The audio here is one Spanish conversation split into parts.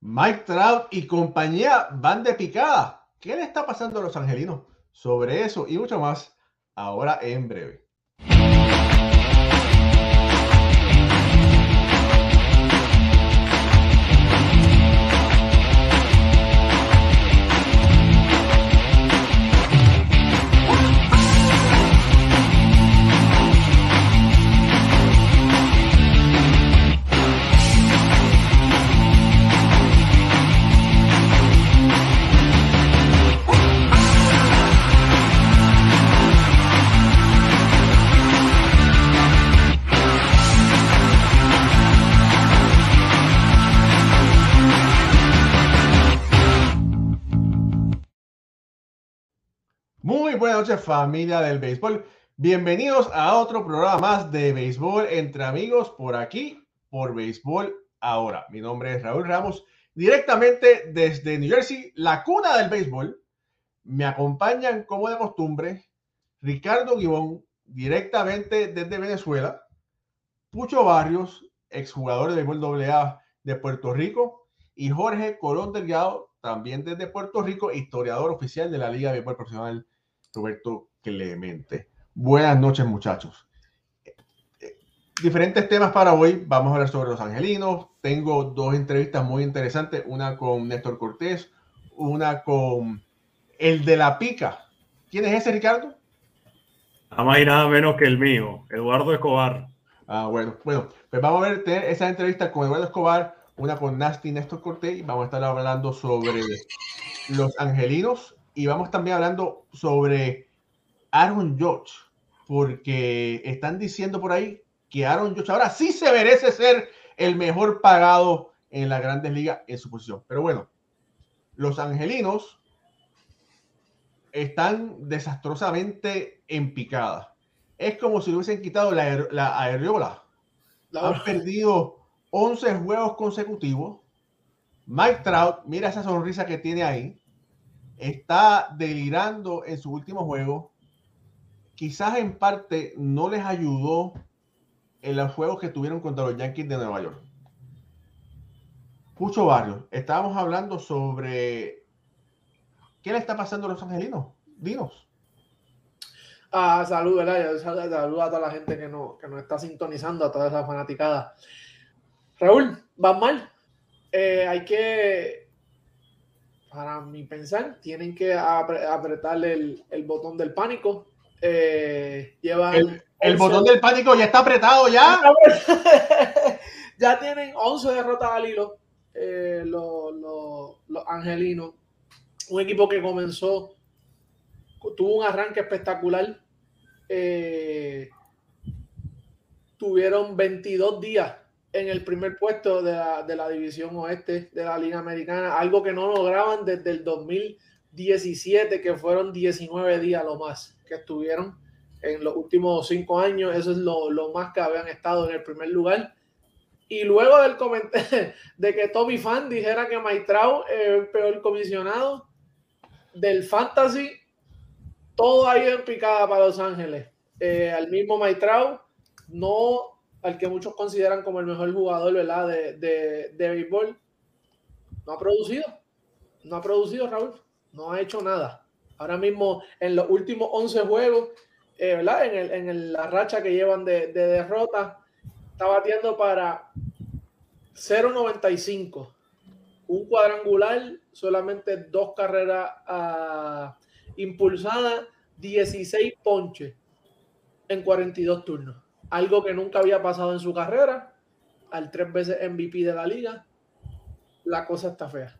Mike Trout y compañía van de picada. ¿Qué le está pasando a los angelinos? Sobre eso y mucho más, ahora en breve. Buenas noches familia del béisbol. Bienvenidos a otro programa más de béisbol entre amigos por aquí, por béisbol ahora. Mi nombre es Raúl Ramos, directamente desde New Jersey, la cuna del béisbol. Me acompañan como de costumbre Ricardo Guibón, directamente desde Venezuela, Pucho Barrios, exjugador de béisbol AA de Puerto Rico, y Jorge Colón Delgado, también desde Puerto Rico, historiador oficial de la Liga de Béisbol Profesional Roberto Clemente. Buenas noches, muchachos. Diferentes temas para hoy. Vamos a hablar sobre los angelinos. Tengo dos entrevistas muy interesantes, una con Néstor Cortés, una con el de la pica. ¿Quién es ese, Ricardo? Nada más y nada menos que el mío, Eduardo Escobar. Ah, bueno, bueno, pues vamos a ver esa entrevista con Eduardo Escobar, una con Nasty Néstor Cortés, y vamos a estar hablando sobre los angelinos y vamos también hablando sobre Aaron Judge, porque están diciendo por ahí que Aaron Judge ahora sí se merece ser el mejor pagado en las grandes ligas en su posición. Pero bueno, los angelinos están desastrosamente en picada. Es como si le hubiesen quitado la, la aeriola. Han perdido 11 juegos consecutivos. Mike Trout, mira esa sonrisa que tiene ahí está delirando en su último juego. Quizás en parte no les ayudó en los juegos que tuvieron contra los Yankees de Nueva York. Pucho Barrio, estábamos hablando sobre qué le está pasando a los angelinos. Dinos. Ah, salud, ¿verdad? Salud a toda la gente que, no, que nos está sintonizando, a toda esa fanaticada. Raúl, van mal. Eh, hay que para mi pensar, tienen que apretarle el, botón del pánico. Eh, el, botón del pánico ya está apretado ya. ya tienen 11 derrotas al hilo eh, los, angelinos. Un equipo que comenzó, tuvo un arranque espectacular. Eh, tuvieron 22 días en el primer puesto de la, división oeste de la Liga Americana, algo que no lograban desde el 2017, que fueron 19 días lo más que estuvieron en los últimos cinco años. Eso es lo, más que habían estado en el primer lugar. Y luego del comentario de que Tommy Fan dijera que Maitrao es el peor comisionado del fantasy, todo ha ido en picada para Los Ángeles. Eh, al mismo Maitrao no al que muchos consideran como el mejor jugador ¿verdad? De, de, de béisbol, no ha producido. No ha producido, Raúl. No ha hecho nada. Ahora mismo, en los últimos 11 juegos, eh, ¿verdad? En, el, en la racha que llevan de, de derrota, está batiendo para 0.95. Un cuadrangular, solamente dos carreras uh, impulsadas, 16 ponches en 42 turnos algo que nunca había pasado en su carrera, al tres veces MVP de la liga, la cosa está fea.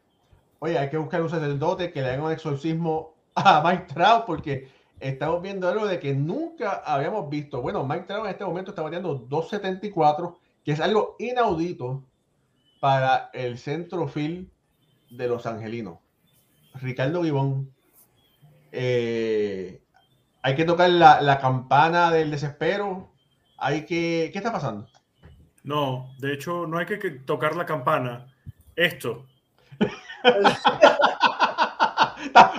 Oye, hay que buscar un sacerdote que le haga un exorcismo a Mike Trout porque estamos viendo algo de que nunca habíamos visto. Bueno, Mike Trout en este momento está bateando 2.74, que es algo inaudito para el centro field de los angelinos. Ricardo Gibón, eh, hay que tocar la, la campana del desespero hay que... ¿Qué está pasando? No, de hecho no hay que tocar la campana. Esto.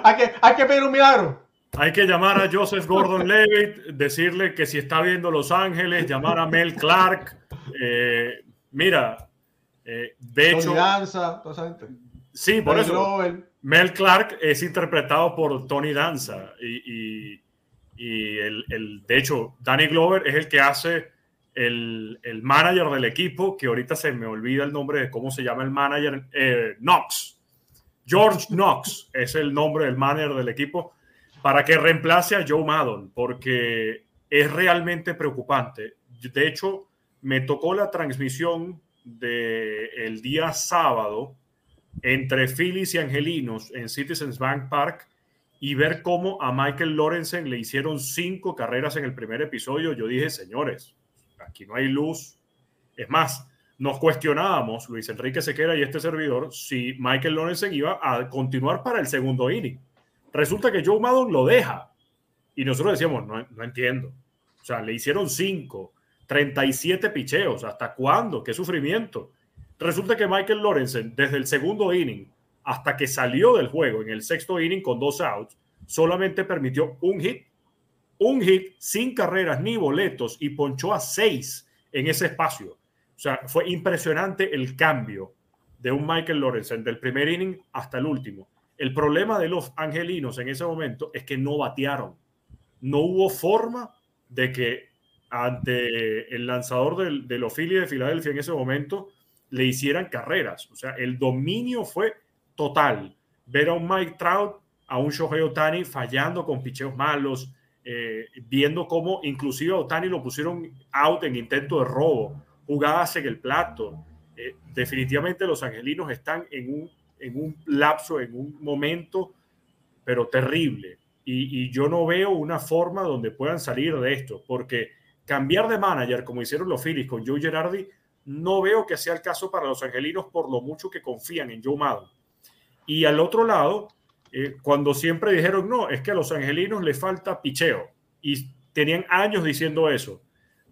hay, que, hay que pedir un milagro. Hay que llamar a Joseph Gordon Levitt, decirle que si está viendo Los Ángeles, llamar a Mel Clark. Eh, mira, Eh, de hecho, Danza, toda esa gente. Sí, por eso. Mel Clark es interpretado por Tony Danza y, y- y el, el- de hecho Danny Glover es el que hace el, el manager del equipo, que ahorita se me olvida el nombre de cómo se llama el manager, eh, Knox. George Knox es el nombre del manager del equipo para que reemplace a Joe Maddon, porque es realmente preocupante. De hecho, me tocó la transmisión del día sábado entre Phillies y Angelinos en Citizens Bank Park y ver cómo a Michael Lorenzen le hicieron cinco carreras en el primer episodio, yo dije, señores, aquí no hay luz. Es más, nos cuestionábamos, Luis Enrique Sequera y este servidor, si Michael Lorenzen iba a continuar para el segundo inning. Resulta que Joe Maddon lo deja. Y nosotros decíamos, no, no entiendo. O sea, le hicieron cinco, 37 picheos. ¿Hasta cuándo? ¿Qué sufrimiento? Resulta que Michael Lorenzen, desde el segundo inning hasta que salió del juego en el sexto inning con dos outs, solamente permitió un hit, un hit sin carreras ni boletos y ponchó a seis en ese espacio. O sea, fue impresionante el cambio de un Michael Lorenzen del primer inning hasta el último. El problema de los angelinos en ese momento es que no batearon. No hubo forma de que ante el lanzador del, de los Phillies de Filadelfia en ese momento le hicieran carreras. O sea, el dominio fue total. Ver a un Mike Trout, a un Shohei Otani fallando con picheos malos, eh, viendo cómo inclusive a Otani lo pusieron out en intento de robo, jugadas en el plato. Eh, definitivamente los angelinos están en un, en un lapso, en un momento, pero terrible. Y, yo no veo una forma donde puedan salir de esto, porque cambiar de manager, como hicieron los Phillies con Joe Girardi, no veo que sea el caso para los angelinos por lo mucho que confían en Joe Maddon. Y al otro lado, eh, cuando siempre dijeron, no, es que a los angelinos les falta picheo, y tenían años diciendo eso.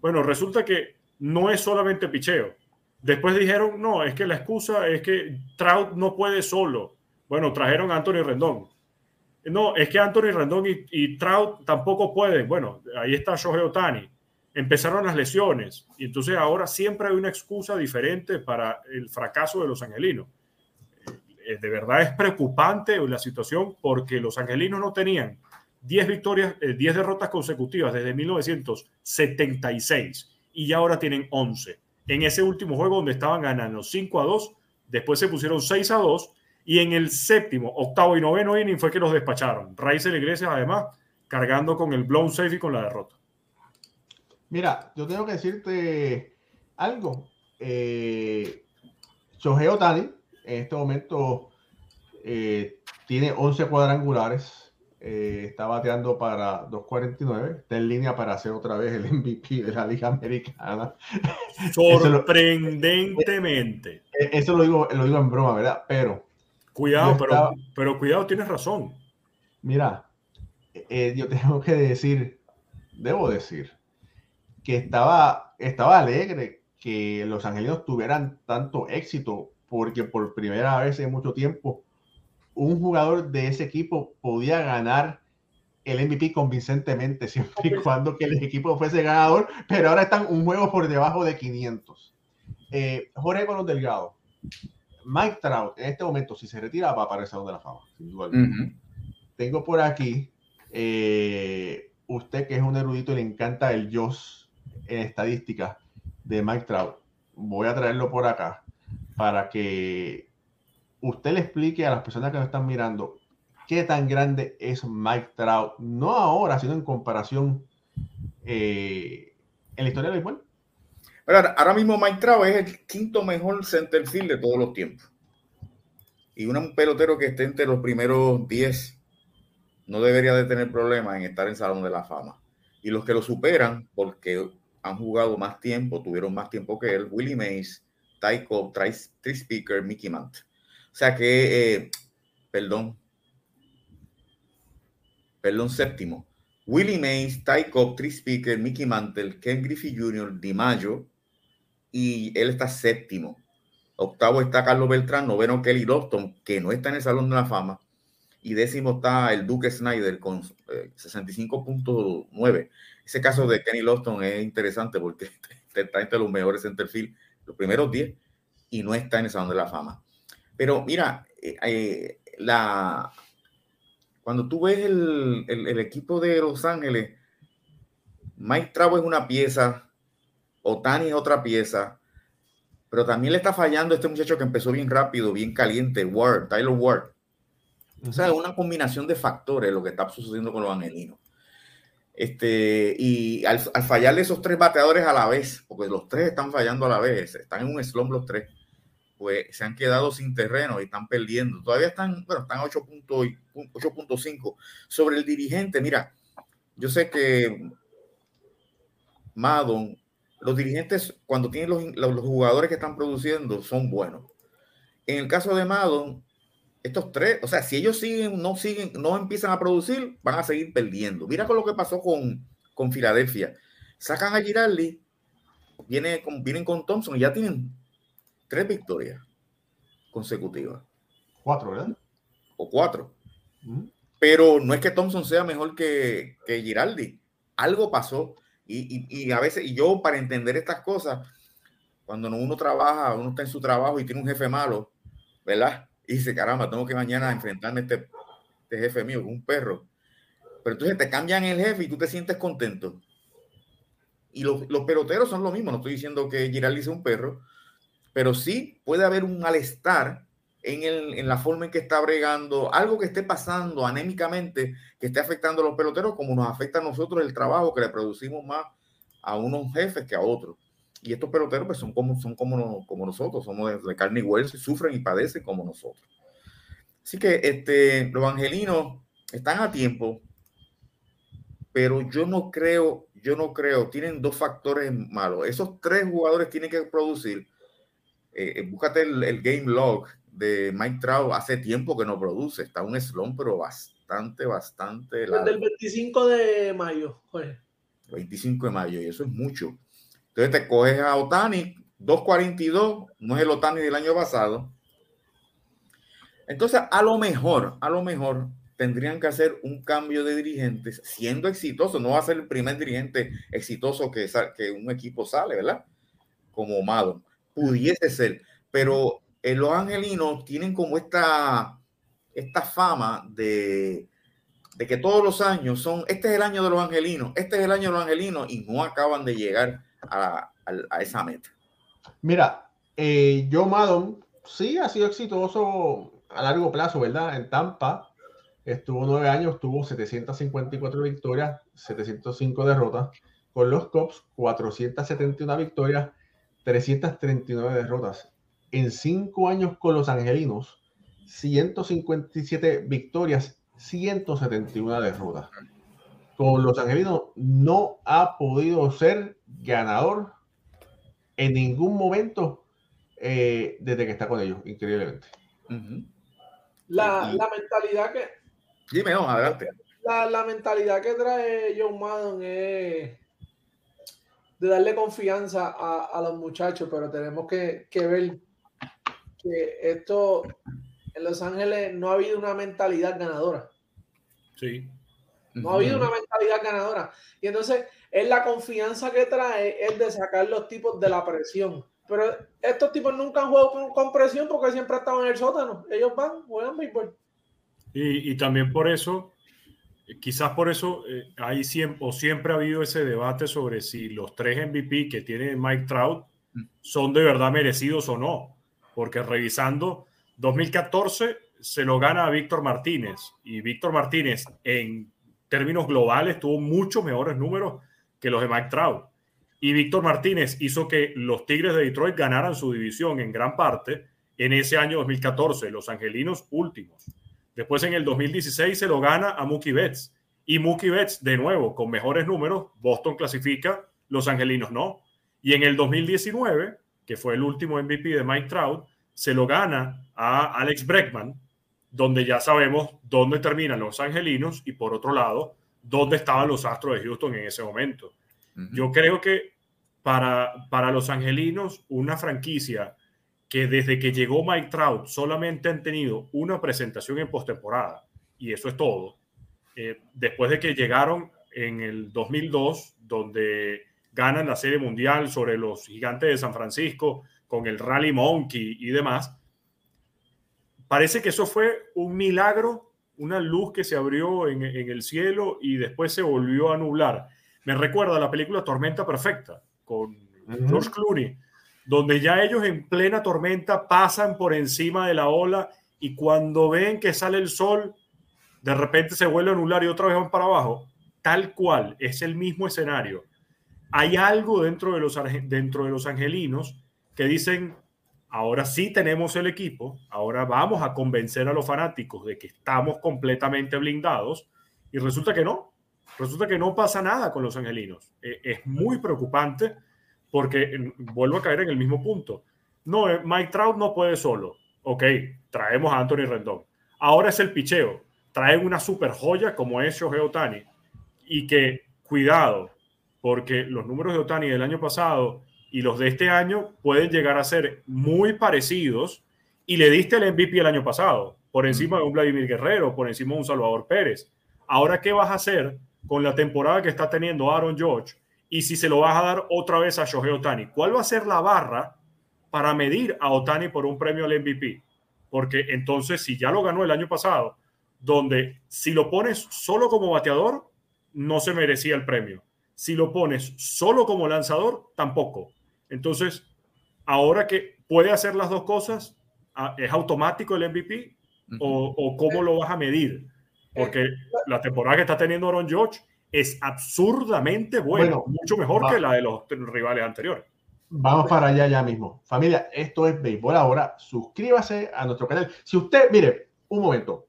Bueno, resulta que no es solamente picheo. Después dijeron, no, es que la excusa es que Trout no puede solo. Bueno, trajeron a Anthony Rendón. No, es que Anthony Rendón y, y Trout tampoco pueden. Bueno, ahí está Shohei Otani empezaron las lesiones y entonces ahora siempre hay una excusa diferente para el fracaso de los angelinos. Eh, De verdad es preocupante la situación porque los angelinos no tenían 10 victorias, eh, 10 derrotas consecutivas desde 1976 y ya ahora tienen 11. En ese último juego donde estaban ganando 5 a 2, después se pusieron 6 a 2 y en el séptimo, octavo y noveno inning fue que los despacharon. Raíces Iglesias además cargando con el blown safe y con la derrota. Mira, yo tengo que decirte algo. Eh, Shohei en este momento eh, tiene 11 cuadrangulares. eh, está bateando para 2.49. Está en línea para hacer otra vez el MVP de la Liga Americana. Sorprendentemente. Eh, Eso lo digo, lo digo en broma, ¿verdad? Pero, Cuidado, pero, pero cuidado, tienes razón. mira, eh, yo tengo que decir, debo decir, que estaba, estaba alegre que los angelinos tuvieran tanto éxito, porque por primera vez en mucho tiempo un jugador de ese equipo podía ganar el MVP convincentemente, siempre y cuando que el equipo fuese ganador, pero ahora están un juego por debajo de 500. Eh, Jorge Colón Delgado, Mike Trout, en este momento, si se retira, va para el Salón de la Fama, sin duda tengo por aquí, eh, usted que es un erudito y le encanta el JOS en estadística de Mike Trout, voy a traerlo por acá para que usted le explique a las personas que nos están mirando qué tan grande es Mike Trout, no ahora, sino en comparación eh, en la historia del béisbol. Ahora, mismo Mike Trout es el quinto mejor centerfield de todos los tiempos. Y un pelotero que esté entre los primeros 10 no debería de tener problemas en estar en Salón de la Fama. Y los que lo superan, porque han jugado más tiempo, tuvieron más tiempo que él, Willie Mays, Ty Cobb, Trice Speaker, Mickey Mantle. O sea que, eh, perdón, perdón, séptimo. Willie Mays, Ty Cobb, Trice Speaker, Mickey Mantle, Ken Griffey Jr., DiMaggio, y él está séptimo. Octavo está Carlos Beltrán, noveno Kelly Lofton, que no está en el Salón de la Fama, y décimo está el Duke Snyder con eh, 65.9. Ese caso de Kenny Lofton es interesante porque está entre los mejores centerfield, los primeros 10. y no está en el Salón de la Fama. Pero mira, eh, eh, la, cuando tú ves el, el, equipo de Los Ángeles, Mike Trout es una pieza, Otani es otra pieza, pero también le está fallando este muchacho que empezó bien rápido, bien caliente, Ward, Tyler Ward. O sea, es una combinación de factores lo que está sucediendo con los angelinos. Este, y al, al, fallarle esos tres bateadores a la vez, porque los tres están fallando a la vez, están en un slump los tres, pues se han quedado sin terreno y están perdiendo. Todavía están, bueno, están 8.5 sobre el dirigente. Mira, yo sé que Madon, los dirigentes cuando tienen los, los, jugadores que están produciendo son buenos. En el caso de Madon, estos tres, o sea, si ellos siguen, no siguen, no empiezan a producir, van a seguir perdiendo. Mira con lo que pasó con, con Filadelfia. Sacan a Girardi, viene con, vienen con Thompson y ya tienen tres victorias consecutivas. Cuatro, ¿verdad? O cuatro. Pero no es que Thompson sea mejor que, que Giraldi. Algo pasó. Y, y, a veces, y yo para entender estas cosas, cuando uno trabaja, uno está en su trabajo y tiene un jefe malo, ¿verdad? Y dice, caramba, tengo que mañana enfrentarme a este, este jefe mío, un perro. Pero entonces te cambian el jefe y tú te sientes contento. Y los, los peloteros son lo mismo. No estoy diciendo que Giraldi sea un perro, pero sí puede haber un malestar en, el, en, la forma en que está bregando, algo que esté pasando anémicamente, que esté afectando a los peloteros, como nos afecta a nosotros el trabajo que le producimos más a unos jefes que a otros. Y estos peloteros pues, son, como, son como, como nosotros, somos de, carne y hueso y sufren y padecen como nosotros. Así que este, los angelinos están a tiempo, pero yo no creo, yo no creo, tienen dos factores malos. Esos tres jugadores tienen que producir eh, eh, búscate el, game log de Mike Trout, hace tiempo que no produce, está un slump, pero bastante, bastante Desde el 25 de mayo, 25 de mayo, y eso es mucho. Entonces te coges a Otani, 2.42, no es el Otani del año pasado. Entonces, a lo mejor, a lo mejor tendrían que hacer un cambio de dirigentes, siendo exitoso. No va a ser el primer dirigente exitoso que, un equipo sale, ¿verdad? Como Madon pudiese ser, pero en los angelinos tienen como esta, esta fama de, de que todos los años son, este es el año de los angelinos, este es el año de los angelinos y no acaban de llegar a, esa meta. Mira, eh, Joe Maddon sí ha sido exitoso a largo plazo, ¿verdad? En Tampa estuvo nueve años, tuvo 754 victorias, 705 derrotas. Con los Cubs, 471 victorias, 339 derrotas. En cinco años con los Angelinos, 157 victorias, 171 derrotas. Con los Angelinos no ha podido ser ganador en ningún momento eh, desde que está con ellos, increíblemente. la, la, mentalidad que. Dime, no, adelante. La, la mentalidad que trae John Madden es de darle confianza a, los muchachos, pero tenemos que, ver que esto en Los Ángeles no ha habido una mentalidad ganadora. Sí. No ha habido una mentalidad ganadora. Y entonces es la confianza que trae es de sacar los tipos de la presión. Pero estos tipos nunca han jugado con, presión porque siempre estaban en el sótano. Ellos van, juegan béisbol. Y, y también por eso quizás por eso eh, hay siempre, o siempre ha habido ese debate sobre si los tres MVP que tiene Mike Trout son de verdad merecidos o no. Porque revisando, 2014 se lo gana a Víctor Martínez y Víctor Martínez en términos globales tuvo muchos mejores números que los de Mike Trout. Y Víctor Martínez hizo que los Tigres de Detroit ganaran su división en gran parte en ese año 2014, los Angelinos últimos. Después en el 2016 se lo gana a Mookie Betts. Y Mookie Betts, de nuevo, con mejores números, Boston clasifica, los angelinos no. Y en el 2019, que fue el último MVP de Mike Trout, se lo gana a Alex Breckman, donde ya sabemos dónde terminan los angelinos y por otro lado, dónde estaban los Astros de Houston en ese momento. Yo creo que para, para los angelinos, una franquicia que desde que llegó Mike Trout solamente han tenido una presentación en postemporada y eso es todo. Eh, después de que llegaron en el 2002, donde ganan la Serie Mundial sobre los Gigantes de San Francisco, con el Rally Monkey y demás. Parece que eso fue un milagro, una luz que se abrió en, en el cielo y después se volvió a nublar. Me recuerda a la película Tormenta Perfecta con George Clooney, donde ya ellos en plena tormenta pasan por encima de la ola y cuando ven que sale el sol, de repente se vuelve a anular y otra vez van para abajo. Tal cual, es el mismo escenario. Hay algo dentro de los, dentro de los angelinos que dicen, ahora sí tenemos el equipo, ahora vamos a convencer a los fanáticos de que estamos completamente blindados y resulta que no, resulta que no pasa nada con los angelinos. E, es muy preocupante porque vuelvo a caer en el mismo punto. No, eh, Mike Trout no puede solo. Ok, traemos a Anthony Rendón. Ahora es el picheo. Traen una super joya como es Shohei Otani. Y que, cuidado, porque los números de Otani del año pasado y los de este año pueden llegar a ser muy parecidos. Y le diste el MVP el año pasado, por encima de un Vladimir Guerrero, por encima de un Salvador Pérez. Ahora, ¿qué vas a hacer con la temporada que está teniendo Aaron George? y si se lo vas a dar otra vez a Shohei Otani. ¿Cuál va a ser la barra para medir a Otani por un premio al MVP? Porque entonces, si ya lo ganó el año pasado, donde si lo pones solo como bateador, no se merecía el premio. Si lo pones solo como lanzador, tampoco. Entonces, ahora que puede hacer las dos cosas, ¿es automático el MVP? o, ¿O cómo lo vas a medir? Porque la temporada que está teniendo Aaron George es absurdamente bueno, mucho mejor que la de los rivales anteriores. Vamos para allá ya mismo. Familia, esto es Béisbol Ahora. Suscríbase a nuestro canal. Si usted, mire, un momento,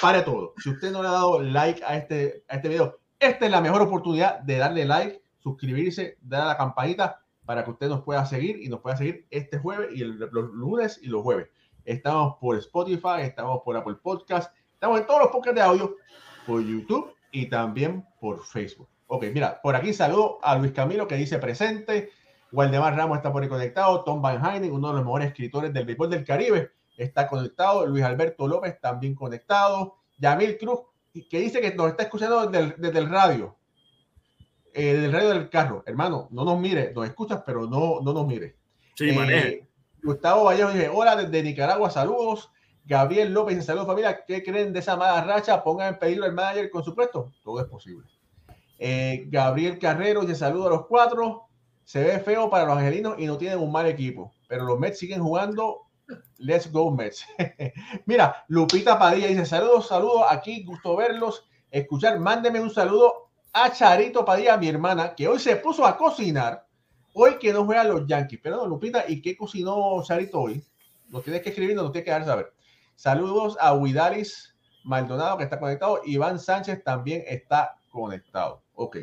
pare todo. Si usted no le ha dado like a este, a este video, esta es la mejor oportunidad de darle like, suscribirse, darle a la campanita para que usted nos pueda seguir y nos pueda seguir este jueves y los lunes y los jueves. Estamos por Spotify, estamos por Apple Podcast, estamos en todos los podcasts de audio, por YouTube y también por Facebook. Ok, mira, por aquí saludo a Luis Camilo que dice presente. Waldemar Ramos está por ahí conectado. Tom Van Heinen, uno de los mejores escritores del béisbol del Caribe, está conectado. Luis Alberto López también conectado. Yamil Cruz, que dice que nos está escuchando desde el, radio. Del radio del carro. Hermano, no nos mire, nos escuchas, pero no, no nos mire. Sí, eh, Gustavo Vallejo dice: Hola desde Nicaragua, saludos. Gabriel López, saludos familia. ¿Qué creen de esa mala racha? Pongan en peligro al manager con su puesto. Todo es posible. Eh, Gabriel Carrero dice saludos a los cuatro. Se ve feo para los angelinos y no tienen un mal equipo. Pero los Mets siguen jugando. Let's go Mets. Mira, Lupita Padilla dice saludos, saludos. Aquí gusto verlos, escuchar. Mándeme un saludo a Charito Padilla, mi hermana, que hoy se puso a cocinar. Hoy que no juegan los Yankees. Pero Lupita, ¿y qué cocinó Charito hoy? Nos tienes que escribir, nos tienes que dar saber. Saludos a Huidalis Maldonado que está conectado. Iván Sánchez también está conectado. Ok,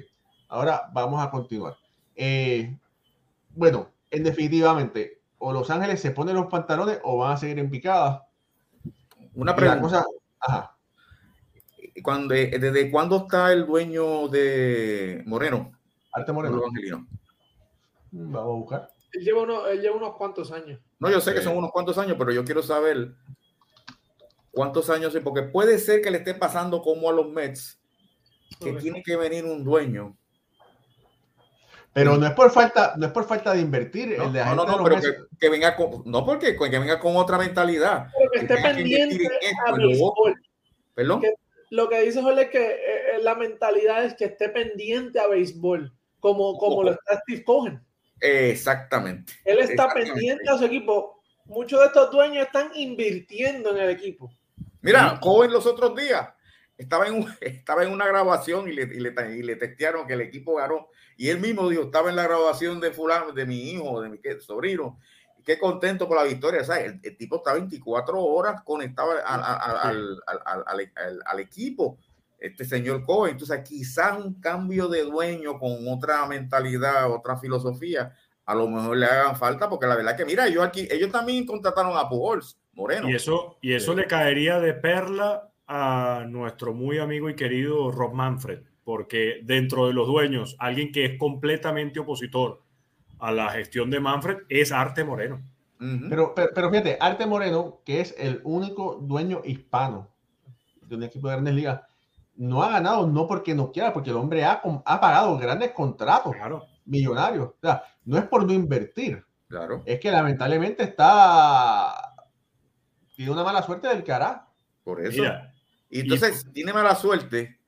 ahora vamos a continuar. Eh, bueno, en definitivamente, o Los Ángeles se ponen los pantalones o van a seguir en picada. Una pregunta. ajá. Cuando, eh, ¿Desde cuándo está el dueño de Moreno? Arte Moreno. Vamos a buscar. Él lleva, unos cuantos años. No, yo sé que son unos cuantos años, pero yo quiero saber cuántos años, porque puede ser que le esté pasando como a los Mets, que tiene que venir un dueño. Pero no es por falta, no es por falta de invertir. No, no, no, pero que, venga con, no porque que venga con otra mentalidad. que esté pendiente a béisbol. Perdón. Lo que dice Jorge es que eh, eh, la mentalidad es que esté pendiente a béisbol, como, como lo está Steve Cohen. Exactamente. Él está pendiente a su equipo. Muchos de estos dueños están invirtiendo en el equipo. Mira, joven los otros días estaba en, estaba en una grabación y le, y, le, y le testearon que el equipo ganó. Y él mismo dijo, estaba en la grabación de fulano, de mi hijo, de mi sobrino. Qué contento por la victoria. El, el, tipo está 24 horas conectado al, al, al, al, equipo, este señor Cohen. Entonces, quizás un cambio de dueño con otra mentalidad, otra filosofía, a lo mejor le hagan falta, porque la verdad que, mira, ellos aquí, ellos también contrataron a Pujols Moreno. Y eso, y eso le caería de perla a nuestro muy amigo y querido Rob Manfred, porque dentro de los dueños, alguien que es completamente opositor a la gestión de Manfred es Arte Moreno. pero, pero, fíjate, Arte Moreno, que es el único dueño hispano de un equipo de grandes ligas, no ha ganado no porque no quiera, porque el hombre ha, ha pagado grandes contratos millonarios. O sea, no es por no invertir, Claro. Es que lamentablemente está. Tiene una mala suerte del cara. Por eso. y entonces, tiene mala suerte.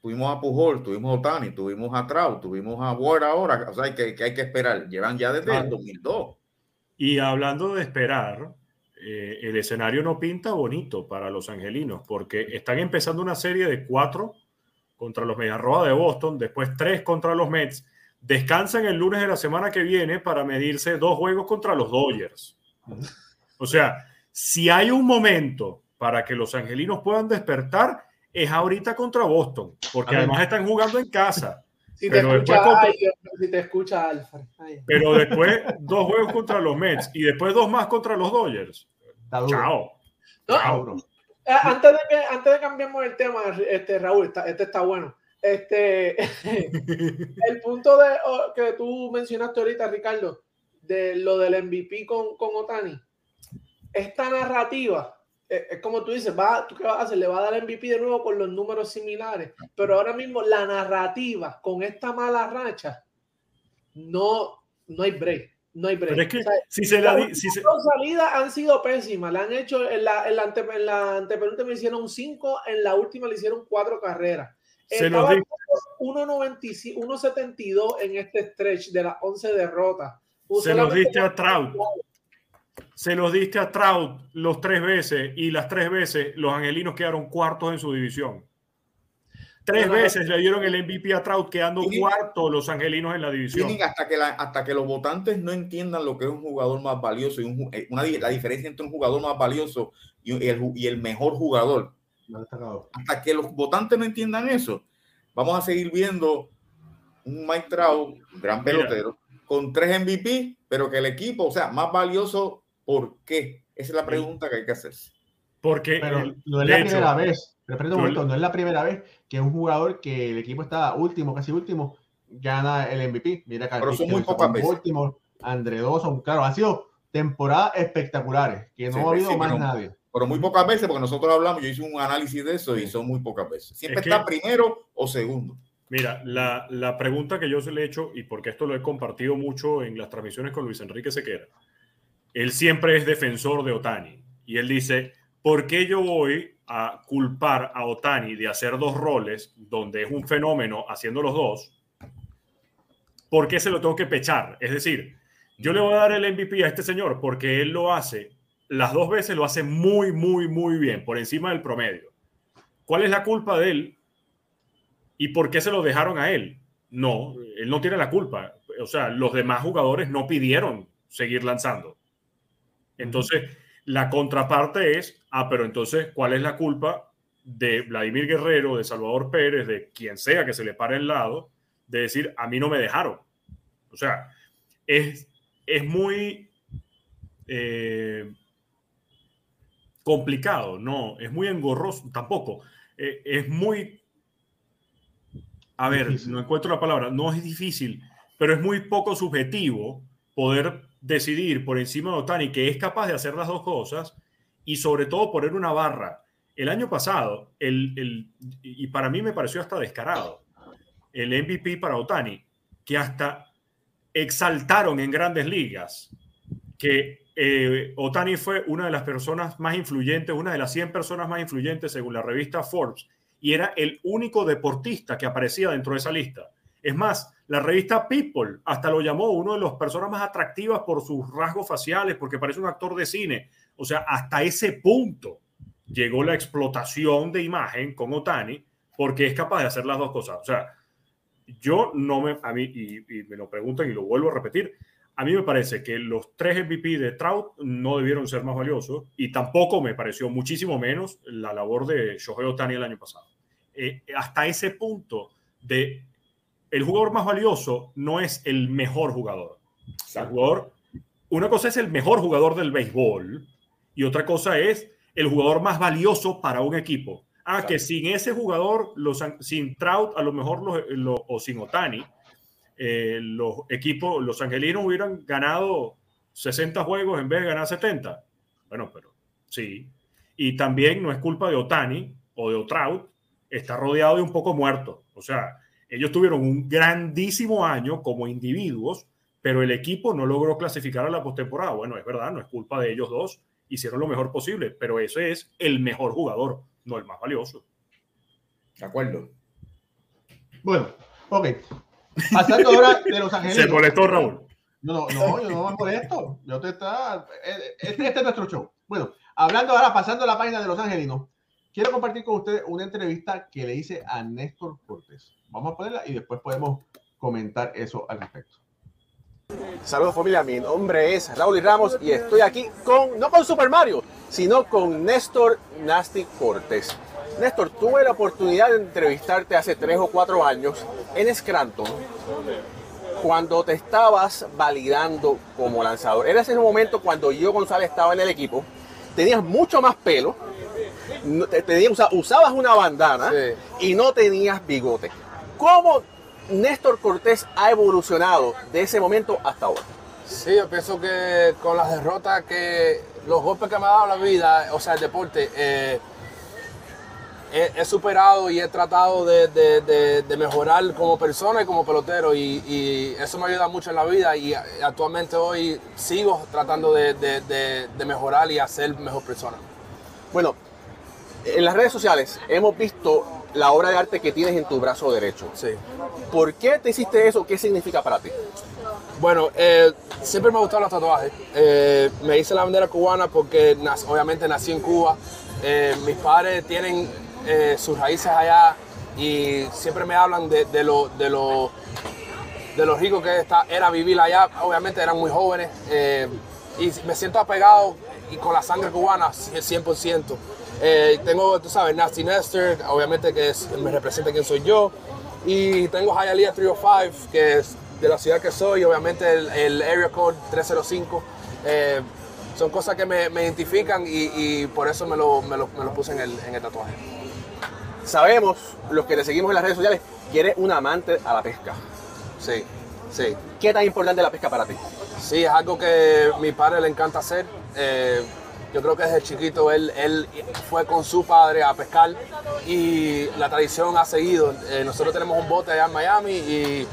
Tuvimos a Pujol, tuvimos a Otani, tuvimos a Trout, tuvimos a Ward ahora. O sea, que, que hay que esperar. Llevan ya desde el 2002. Y hablando de esperar, eh, el escenario no pinta bonito para los angelinos, porque están empezando una serie de cuatro contra los Mediarroa de Boston, después tres contra los Mets, descansan el lunes de la semana que viene para medirse dos juegos contra los Dodgers. O sea, si hay un momento para que los angelinos puedan despertar, es ahorita contra Boston, porque además están jugando en casa. Si te, escucha, si te escucha Alfa. Pero después dos juegos contra los Mets y después dos más contra los Dodgers. Chao. Eh, antes, de que, antes de cambiemos el tema, este, Raúl, este está bueno. Este, el punto de, que tú mencionaste ahorita, Ricardo, de lo del MVP con, con Otani, esta narrativa es como tú dices, va, ¿tú qué vas a hacer? Le va a dar MVP de nuevo con los números similares. Pero ahora mismo la narrativa con esta mala racha, no, no hay break. No hay break. Pero es que si se la si salidas han sido pésimas. La han hecho en la, en la, ante, en la antepenúltima hicieron 5, en la última le hicieron 4 carreras. Se 1.72 en este stretch de las 11 derrotas. Se los diste a Trout se los diste a Trout los tres veces y las tres veces los angelinos quedaron cuartos en su división. Tres veces le dieron el MVP a Trout quedando cuartos los angelinos en la división. Hasta que, hasta que los votantes no entiendan lo que es un jugador más valioso y eh, la diferencia entre un jugador más valioso y el, y el mejor jugador. Hasta que los votantes no entiendan eso, vamos a seguir viendo un Mike Trout, un gran pelotero, con tres MVP, pero que el equipo, o sea, más valioso ¿Por qué? Esa es la pregunta que hay que hacerse. Porque no es la primera vez, no es la primera vez que un jugador que el equipo está último, casi último, gana el MVP. Mira, pero son muy pocas veces. Último, André Dawson, claro, han sido temporadas espectaculares, que no ha habido más nadie. Pero muy pocas veces, porque nosotros hablamos, yo hice un análisis de eso y son muy pocas veces. Siempre está primero o segundo. Mira, la, la, pregunta que yo se le he hecho, y porque esto lo he compartido mucho en las transmisiones con Luis Enrique Sequera, él siempre es defensor de Otani. Y él dice, ¿por qué yo voy a culpar a Otani de hacer dos roles donde es un fenómeno haciendo los dos? ¿Por qué se lo tengo que pechar? Es decir, yo le voy a dar el MVP a este señor porque él lo hace, las dos veces lo hace muy, muy, muy bien, por encima del promedio. ¿Cuál es la culpa de él? ¿Y por qué se lo dejaron a él? No, él no tiene la culpa. O sea, los demás jugadores no pidieron seguir lanzando. Entonces, la contraparte es, ah, pero entonces, ¿cuál es la culpa de Vladimir Guerrero, de Salvador Pérez, de quien sea que se le pare al lado, de decir, a mí no me dejaron? O sea, es, es muy eh, complicado, no, es muy engorroso, tampoco, eh, es muy... A ver, no encuentro la palabra, no es difícil, pero es muy poco subjetivo poder decidir por encima de Otani que es capaz de hacer las dos cosas y sobre todo poner una barra. El año pasado, el, y para mí me pareció hasta descarado, el MVP para Otani, que hasta exaltaron en grandes ligas que eh, Otani fue una de las personas más influyentes, una de las 100 personas más influyentes según la revista Forbes, y era el único deportista que aparecía dentro de esa lista. Es más, la revista People hasta lo llamó uno de las personas más atractivas por sus rasgos faciales, porque parece un actor de cine. O sea, hasta ese punto llegó la explotación de imagen con Otani, porque es capaz de hacer las dos cosas. O sea, yo no me, a mí, y, me lo preguntan y lo vuelvo a repetir, a mí me parece que los tres MVP de Trout no debieron ser más valiosos y tampoco me pareció muchísimo menos la labor de Shohei Otani el año pasado. Eh, hasta ese punto de el jugador más valioso no es el mejor jugador. El jugador, una cosa es el mejor jugador del béisbol y otra cosa es el jugador más valioso para un equipo. Ah, que sin ese jugador, los, sin Trout, a lo mejor o sin Otani, eh, los equipos, los angelinos hubieran ganado 60 juegos en vez de ganar 70. Bueno, pero sí. Y también no es culpa de Otani o de Trout, está rodeado de un poco muerto. O sea, ellos tuvieron un grandísimo año como individuos, pero el equipo no logró clasificar a la postemporada. Bueno, es verdad, no es culpa de ellos dos, hicieron lo mejor posible, pero ese es el mejor jugador, no el más valioso. De acuerdo. Bueno, ok. Pasando ahora de los angelinos. Se molestó Raúl. No, no, no, yo no me molesto. Yo te está. Este, este es nuestro show. Bueno, hablando ahora, pasando a la página de los angelinos, quiero compartir con ustedes una entrevista que le hice a Néstor Cortés. Vamos a ponerla y después podemos comentar eso al respecto. Saludos familia, mi nombre es Raúl y Ramos y estoy aquí con, no con Super Mario, sino con Néstor Nasty Cortés. Néstor, tuve la oportunidad de entrevistarte hace tres o cuatro años en Scranton cuando te estabas validando como lanzador. Era ese momento cuando yo González estaba en el equipo, tenías mucho más pelo, usabas una bandana y no tenías bigote. ¿Cómo Néstor Cortés ha evolucionado de ese momento hasta ahora? Sí, yo pienso que con las derrotas que los golpes que me ha dado la vida, o sea, el deporte, eh, he, superado y he tratado de, mejorar como persona y como pelotero y, eso me ayuda mucho en la vida y actualmente hoy sigo tratando de, mejorar y hacer mejor persona. Bueno, en las redes sociales hemos visto la obra de arte que tienes en tu brazo derecho. Sí. ¿Por qué te hiciste eso? ¿Qué significa para ti? Bueno, eh, siempre me han gustado los tatuajes. Eh, me hice la bandera cubana porque obviamente nací en Cuba. Eh, mis padres tienen sus raíces allá y siempre me hablan de, lo, de, lo, de lo rico que está, era vivir allá. Obviamente eran muy jóvenes y me siento apegado y con la sangre cubana 100%. Eh, tengo, tú sabes, Nasty Nestor, obviamente que me representa quién soy yo. Y tengo Hialeah 305, que es de la ciudad que soy, obviamente el, Area Code 305. Eh, son cosas que me, identifican y, por eso me lo, me lo, puse en el, en el, tatuaje. Sabemos, los que te seguimos en las redes sociales, que eres un amante a la pesca. Sí, sí. ¿Qué tan importante es la pesca para ti? Sí, es algo que a mi padre le encanta hacer. Eh, yo creo que desde chiquito él, él fue con su padre a pescar y la tradición ha seguido. Eh, nosotros tenemos un bote allá en Miami y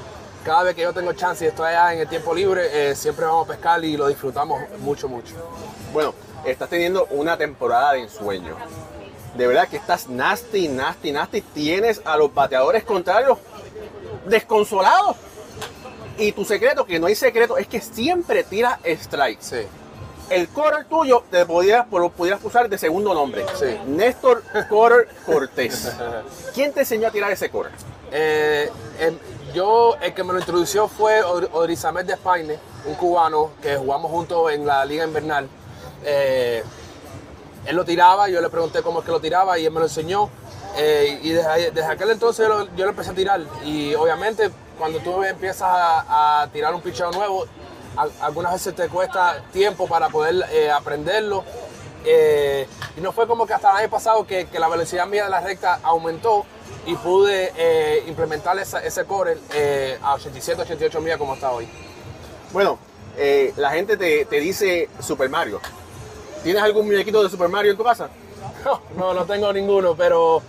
cada vez que yo tengo chance y estoy allá en el tiempo libre, eh, siempre vamos a pescar y lo disfrutamos mucho, mucho. Bueno, estás teniendo una temporada de ensueño. De verdad que estás nasty, nasty, nasty. Tienes a los bateadores contrarios desconsolados. Y tu secreto, que no hay secreto, es que siempre tira strike. Sí el core tuyo te podías, pudieras usar de segundo nombre. Sí. Néstor Core Cortés. ¿Quién te enseñó a tirar ese core? Eh, em, yo, el que me lo introdució fue Orizamet de España, un cubano que jugamos juntos en la Liga Invernal. Eh, él lo tiraba, yo le pregunté cómo es que lo tiraba y él me lo enseñó. Eh, y desde, aquel entonces yo lo, empecé a tirar. Y obviamente, cuando tú empiezas a, a tirar un picheo nuevo, algunas veces te cuesta tiempo para poder eh, aprenderlo. Eh, y no fue como que hasta el año pasado que, la velocidad mía de la recta aumentó y pude eh, implementar ese core a 87, 88 millas como está hoy. Bueno, la gente te, dice Super Mario. ¿Tienes algún muñequito de Super Mario en tu casa? No, no, tengo ninguno, pero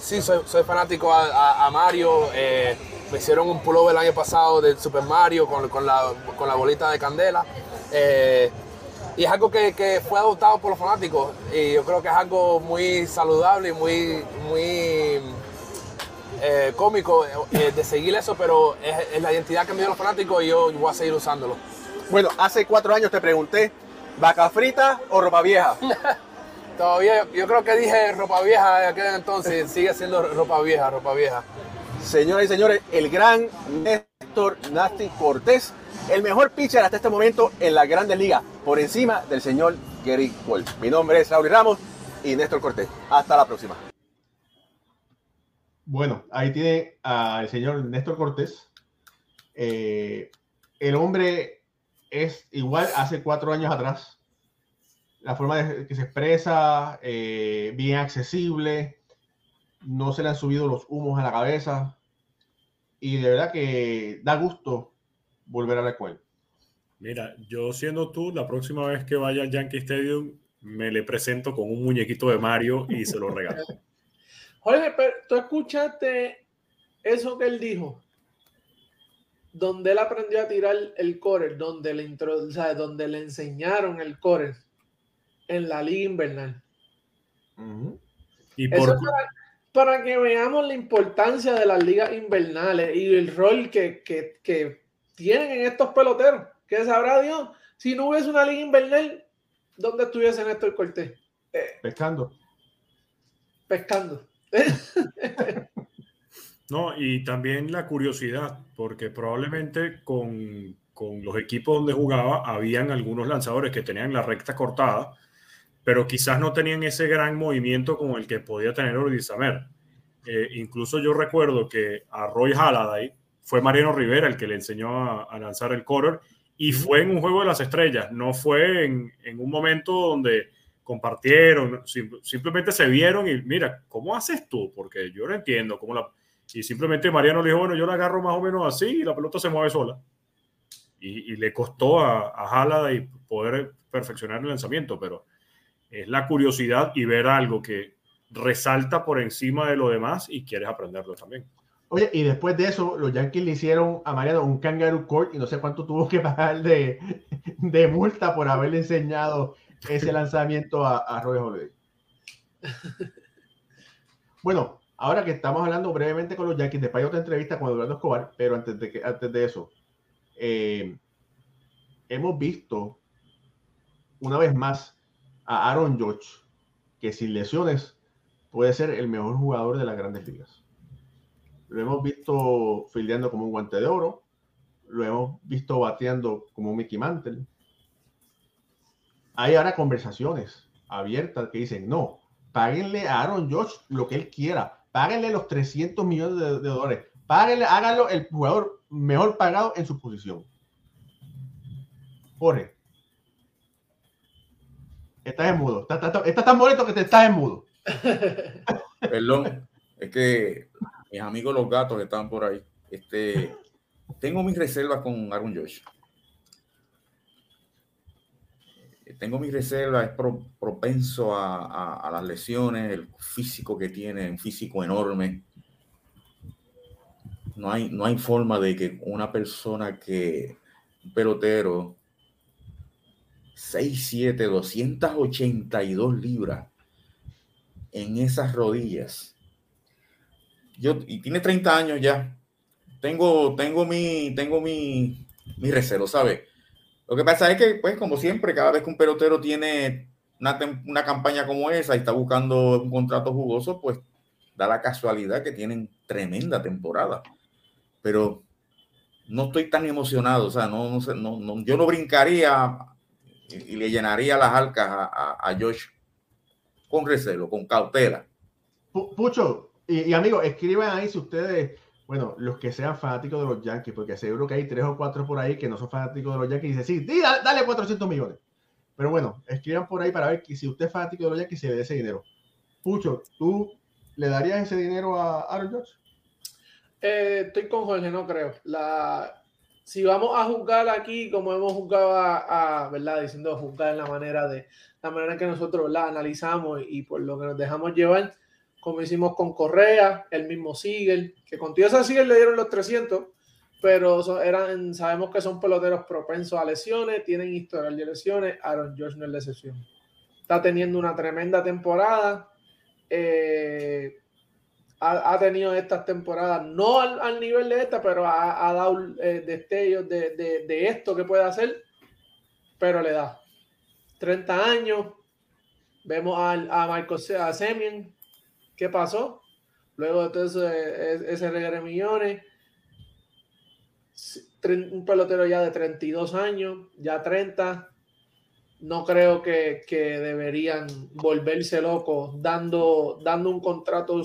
sí, soy, fanático a, a Mario. Me hicieron un pullover el año pasado del Super Mario con, con, la, con la, bolita de candela. Eh, y es algo que, que, fue adoptado por los fanáticos. Y yo creo que es algo muy saludable y muy, muy eh, cómico eh, de seguir eso, pero es, la identidad que me dio los fanáticos y yo, voy a seguir usándolo. Bueno, hace cuatro años te pregunté, ¿vaca frita o ropa vieja? Todavía, yo creo que dije ropa vieja de aquel entonces, sigue siendo ropa vieja, ropa vieja. Señoras y señores, el gran Néstor Nasty Cortés, el mejor pitcher hasta este momento en la Grandes Ligas, por encima del señor Gary Cole. Mi nombre es Raúl Ramos y Néstor Cortés. Hasta la próxima. Bueno, ahí tiene al señor Néstor Cortés. Eh, el hombre es igual hace cuatro años atrás. La forma de que se expresa, eh, bien accesible, no se le han subido los humos a la cabeza y de verdad que da gusto volver a la escuela. Mira, yo siendo tú, la próxima vez que vaya al Yankee Stadium, me le presento con un muñequito de Mario y se lo regalo. Jorge, pero tú escuchaste eso que él dijo. donde él aprendió a tirar el core, donde le, o sea, donde le enseñaron el core en la liga invernal. Y por... para, que veamos la importancia de las ligas invernales y el rol que, que, que tienen en estos peloteros. Que sabrá Dios, si no hubiese una liga invernal, ¿dónde estuviese Néstor Cortés? Eh, pescando. Pescando. no, y también la curiosidad, porque probablemente con, con, los equipos donde jugaba habían algunos lanzadores que tenían la recta cortada, pero quizás no tenían ese gran movimiento como el que podía tener Ordizamer. Eh, incluso yo recuerdo que a Roy Halladay fue Mariano Rivera el que le enseñó a, lanzar el correr y fue en un juego de las estrellas, no fue en, en un momento donde compartieron, simplemente se vieron y mira, ¿cómo haces tú? Porque yo no entiendo cómo la... Y simplemente Mariano le dijo, bueno, yo la agarro más o menos así y la pelota se mueve sola. Y, y le costó a, a y poder perfeccionar el lanzamiento, pero es la curiosidad y ver algo que resalta por encima de lo demás y quieres aprenderlo también. Oye, y después de eso, los Yankees le hicieron a Mariano un kangaroo court y no sé cuánto tuvo que pagar de, de multa por haberle enseñado ese lanzamiento a, a Roy Holiday. Bueno, ahora que estamos hablando brevemente con los Yankees, después hay otra entrevista con Eduardo Escobar, pero antes de, que, antes de eso, eh, hemos visto una vez más a Aaron George, que sin lesiones puede ser el mejor jugador de las grandes ligas. Lo hemos visto fildeando como un guante de oro. Lo hemos visto bateando como Mickey Mantle. Hay ahora conversaciones abiertas que dicen, no, páguenle a Aaron Josh lo que él quiera. Páguenle los 300 millones de, dólares. Páguenle, háganlo el jugador mejor pagado en su posición. Jorge. Estás en mudo. Estás, tan bonito que te estás en mudo. Perdón. Es que mis amigos los gatos están por ahí. Este, tengo mis reservas con Aaron Josh. Tengo mis reservas, es propenso a, las lesiones, el físico que tiene, un físico enorme. No hay, no hay forma de que una persona que, un pelotero, 6, 7, 282 libras en esas rodillas, yo, y tiene 30 años ya. Tengo, tengo mi, tengo mi, mi recelo, ¿sabes? Lo que pasa es que, pues, como siempre, cada vez que un pelotero tiene una, una campaña como esa y está buscando un contrato jugoso, pues da la casualidad que tienen tremenda temporada. Pero no estoy tan emocionado, o sea, no, no, sé, no, no yo no brincaría y, le llenaría las arcas a, a, a Josh con recelo, con cautela. Pucho, y, amigos, escriban ahí si ustedes, bueno, los que sean fanáticos de los Yankees, porque seguro que hay tres o cuatro por ahí que no son fanáticos de los Yankees y dicen, sí, dale, 400 millones. Pero bueno, escriban por ahí para ver que si usted es fanático de los Yankees, se ve ese dinero. Pucho, ¿tú le darías ese dinero a Aaron Judge? Eh, estoy con Jorge, no creo. La, si vamos a juzgar aquí como hemos juzgado a, ¿verdad? Diciendo juzgar en la manera de la manera que nosotros la analizamos y por lo que nos dejamos llevar, como hicimos con Correa, el mismo Siegel, que con esa Siegel le dieron los 300, pero eran, sabemos que son peloteros propensos a lesiones, tienen historial de lesiones, Aaron George no es la excepción. Está teniendo una tremenda temporada, eh, ha, tenido estas temporadas, no al, nivel de esta, pero ha, dado eh, destellos de, de, esto que puede hacer, pero le da 30 años. Vemos a, a Marco a Semien, ¿Qué pasó? Luego de todo ese, ese regalo de millones, un pelotero ya de 32 años, ya 30, no creo que, deberían volverse locos dando, dando un contrato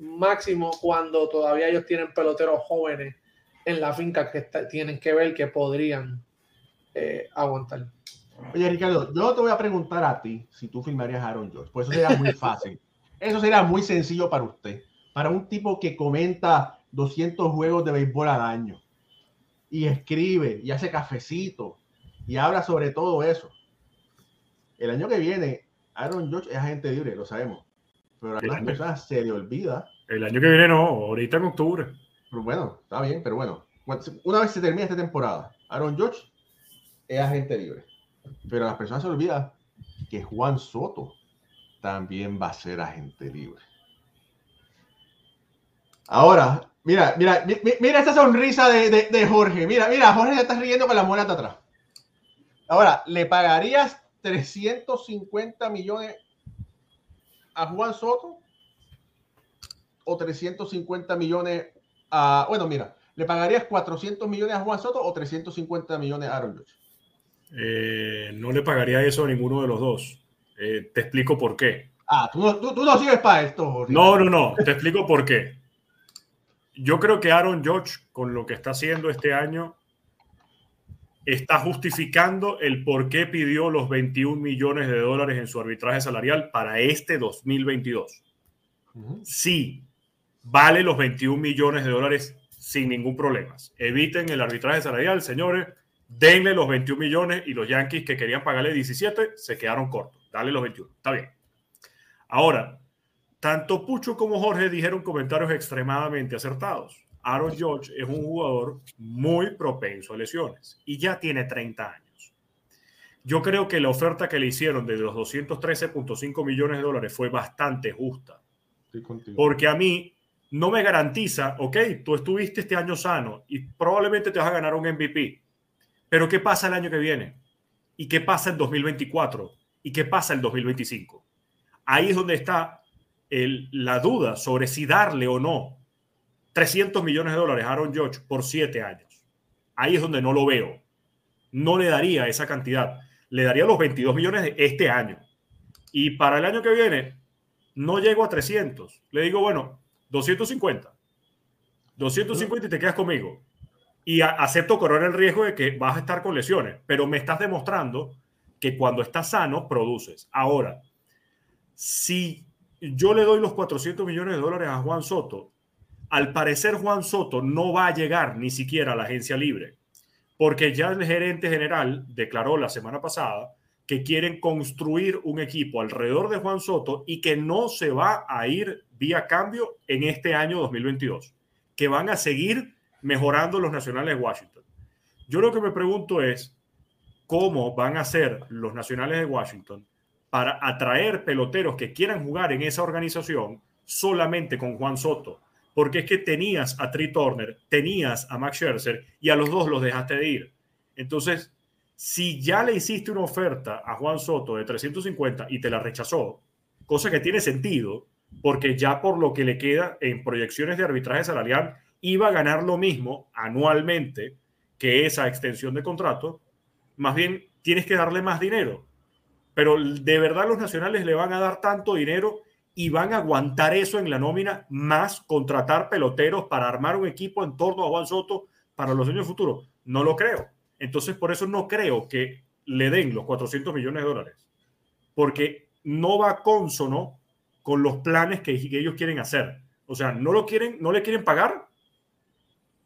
máximo cuando todavía ellos tienen peloteros jóvenes en la finca que tienen que ver que podrían eh, aguantar. Oye, Ricardo, yo te voy a preguntar a ti si tú filmarías a Aaron George, pues eso sería muy fácil. Eso sería muy sencillo para usted. Para un tipo que comenta 200 juegos de béisbol al año y escribe y hace cafecito y habla sobre todo eso. El año que viene, Aaron George es agente libre, lo sabemos. Pero a algunas personas se le olvida. El año que viene no, ahorita en octubre. Pero bueno, está bien, pero bueno. una vez se termina esta temporada, Aaron George es agente libre. Pero las personas se olvidan que Juan Soto también va a ser agente libre. Ahora, mira, mira, mira esta sonrisa de, Jorge. Mira, mira, Jorge ya está riendo con la muela de atrás. Ahora, ¿le pagarías 350 millones a Juan Soto? ¿O 350 millones a... Bueno, mira, ¿le pagarías 400 millones a Juan Soto o 350 millones a Aaron George? Eh, no le pagaría eso a ninguno de los dos. Eh, te explico por qué. Ah, tú no, tú, no sigues para esto. No, no, no. Te explico por qué. Yo creo que Aaron George, con lo que está haciendo este año, está justificando el por qué pidió los 21 millones de dólares en su arbitraje salarial para este 2022. Sí, vale los 21 millones de dólares sin ningún problema. Eviten el arbitraje salarial, señores denle los 21 millones y los Yankees que querían pagarle 17 se quedaron cortos. Dale los 21. Está bien. Ahora, tanto Pucho como Jorge dijeron comentarios extremadamente acertados. Aaron George es un jugador muy propenso a lesiones y ya tiene 30 años. Yo creo que la oferta que le hicieron de los 213.5 millones de dólares fue bastante justa. Porque a mí no me garantiza, ok, tú estuviste este año sano y probablemente te vas a ganar un MVP pero ¿qué pasa el año que viene? ¿Y qué pasa en 2024? ¿Y qué pasa en 2025? Ahí es donde está la duda sobre si darle o no 300 millones de dólares Aaron George por siete años. Ahí es donde no lo veo. No le daría esa cantidad. Le daría los 22 millones de este año. Y para el año que viene, no llego a 300. Le digo, bueno, 250. 250 y te quedas conmigo y acepto correr el riesgo de que vas a estar con lesiones, pero me estás demostrando que cuando estás sano, produces. Ahora, si yo le doy los 400 millones de dólares a Juan Soto, al parecer Juan Soto no va a llegar ni siquiera a la agencia libre, porque ya el gerente general declaró la semana pasada que quieren construir un equipo alrededor de Juan Soto y que no se va a ir vía cambio en este año 2022, que van a seguir mejorando los nacionales de Washington. Yo lo que me pregunto es cómo van a ser los nacionales de Washington para atraer peloteros que quieran jugar en esa organización solamente con Juan Soto. Porque es que tenías a Trey Turner, tenías a Max Scherzer y a los dos los dejaste de ir. Entonces, si ya le hiciste una oferta a Juan Soto de 350 y te la rechazó, cosa que tiene sentido, porque ya por lo que le queda en proyecciones de arbitraje salarial iba a ganar lo mismo anualmente que esa extensión de contrato, más bien tienes que darle más dinero. Pero de verdad los nacionales le van a dar tanto dinero y van a aguantar eso en la nómina, más contratar peloteros para armar un equipo en torno a Juan Soto para los años futuros. No lo creo. Entonces, por eso no creo que le den los 400 millones de dólares, porque no va consono con los planes que, ellos quieren hacer. O sea, no lo quieren, no le quieren pagar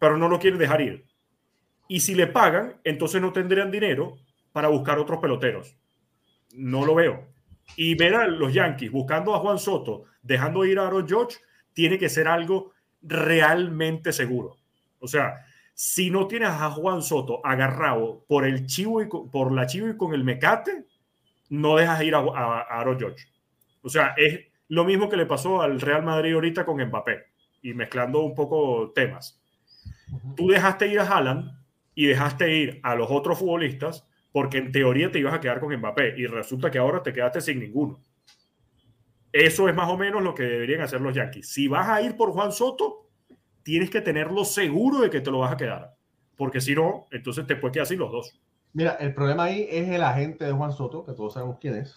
pero no lo quieren dejar ir. Y si le pagan, entonces no tendrían dinero para buscar otros peloteros. No lo veo. Y ver a los Yankees buscando a Juan Soto, dejando ir a Aaron George, tiene que ser algo realmente seguro. O sea, si no tienes a Juan Soto agarrado por el chivo y por la chivo y con el mecate, no dejas ir a, a, a Aaron George. O sea, es lo mismo que le pasó al Real Madrid ahorita con Mbappé y mezclando un poco temas. Tú dejaste ir a Haaland y dejaste ir a los otros futbolistas porque en teoría te ibas a quedar con Mbappé y resulta que ahora te quedaste sin ninguno. Eso es más o menos lo que deberían hacer los Yankees. Si vas a ir por Juan Soto, tienes que tenerlo seguro de que te lo vas a quedar. Porque si no, entonces te puede quedar sin los dos. Mira, el problema ahí es el agente de Juan Soto, que todos sabemos quién es,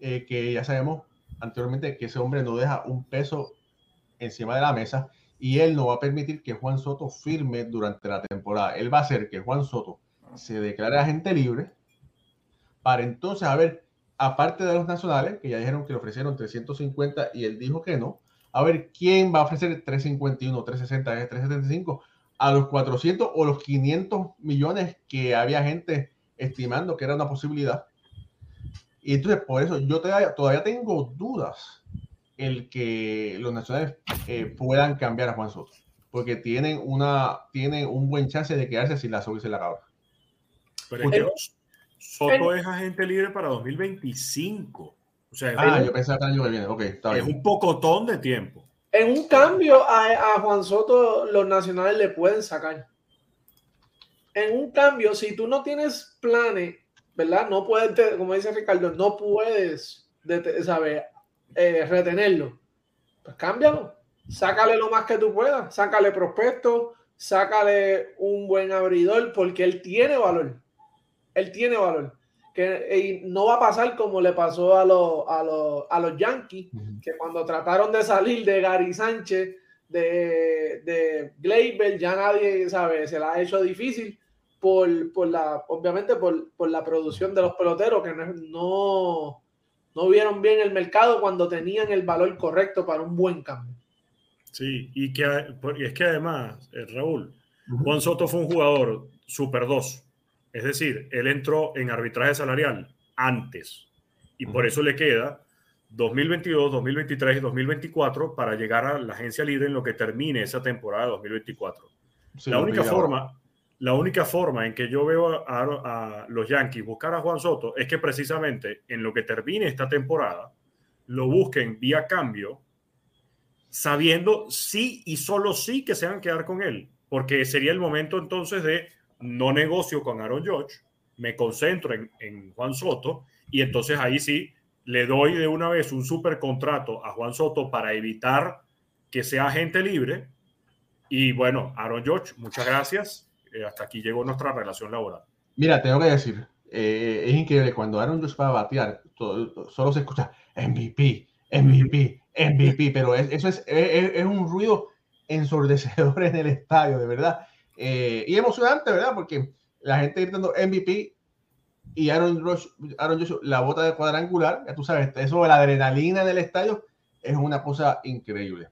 eh, que ya sabemos anteriormente que ese hombre no deja un peso encima de la mesa y él no va a permitir que Juan Soto firme durante la temporada. Él va a hacer que Juan Soto se declare agente libre para entonces, a ver, aparte de los nacionales, que ya dijeron que le ofrecieron 350 y él dijo que no, a ver quién va a ofrecer 351, 360, 375 a los 400 o los 500 millones que había gente estimando que era una posibilidad. Y entonces, por eso yo todavía tengo dudas el que los nacionales eh, puedan cambiar a Juan Soto. porque tienen, una, tienen un buen chance de quedarse sin la soga y la cabra. Pero que Soto es agente libre para 2025. O sea, ah, yo pensaba que el año que viene. Ok, está es un pocotón de tiempo. En un cambio, a, a, Juan Soto los nacionales le pueden sacar. En un cambio, si tú no tienes planes, ¿verdad? No puedes, como dice Ricardo, no puedes, saber, eh, retenerlo. Pues cámbialo. Sácale lo más que tú puedas. Sácale prospecto, sácale un buen abridor, porque él tiene valor. Él tiene valor que no va a pasar como le pasó a, los, a, los, a los Yankees, que cuando trataron de salir de Gary Sánchez, de, de Gleyber, ya nadie sabe, se la ha hecho difícil por, por la, obviamente por, por, la producción de los peloteros que no, no, vieron bien el mercado cuando tenían el valor correcto para un buen cambio. Sí, y que es que además, eh, Raúl, Juan Soto fue un jugador super 2 es decir, él entró en arbitraje salarial antes y por eso le queda 2022, 2023 y 2024 para llegar a la agencia libre en lo que termine esa temporada 2024. la, única forma, la única forma en que yo veo a, los Yankees buscar a Juan Soto es que precisamente en lo que termine esta temporada lo busquen vía cambio, sabiendo sí y solo sí que se van a quedar con él, porque sería el momento entonces de no negocio con Aaron George, me concentro en, Juan Soto y entonces ahí sí le doy de una vez un super contrato a Juan Soto para evitar que sea agente libre. Y bueno, Aaron George, muchas gracias. Eh, hasta aquí llegó nuestra relación laboral. Mira, tengo que decir, eh, es increíble cuando Aaron George va a batear, solo se escucha MVP, MVP, MVP, pero eso es, es un ruido ensordecedor en el estadio, de verdad. Eh, y emocionante, ¿verdad? Porque la gente gritando MVP y Aaron Josh, Aaron la bota de cuadrangular, ya tú sabes, eso de la adrenalina del estadio es una cosa increíble.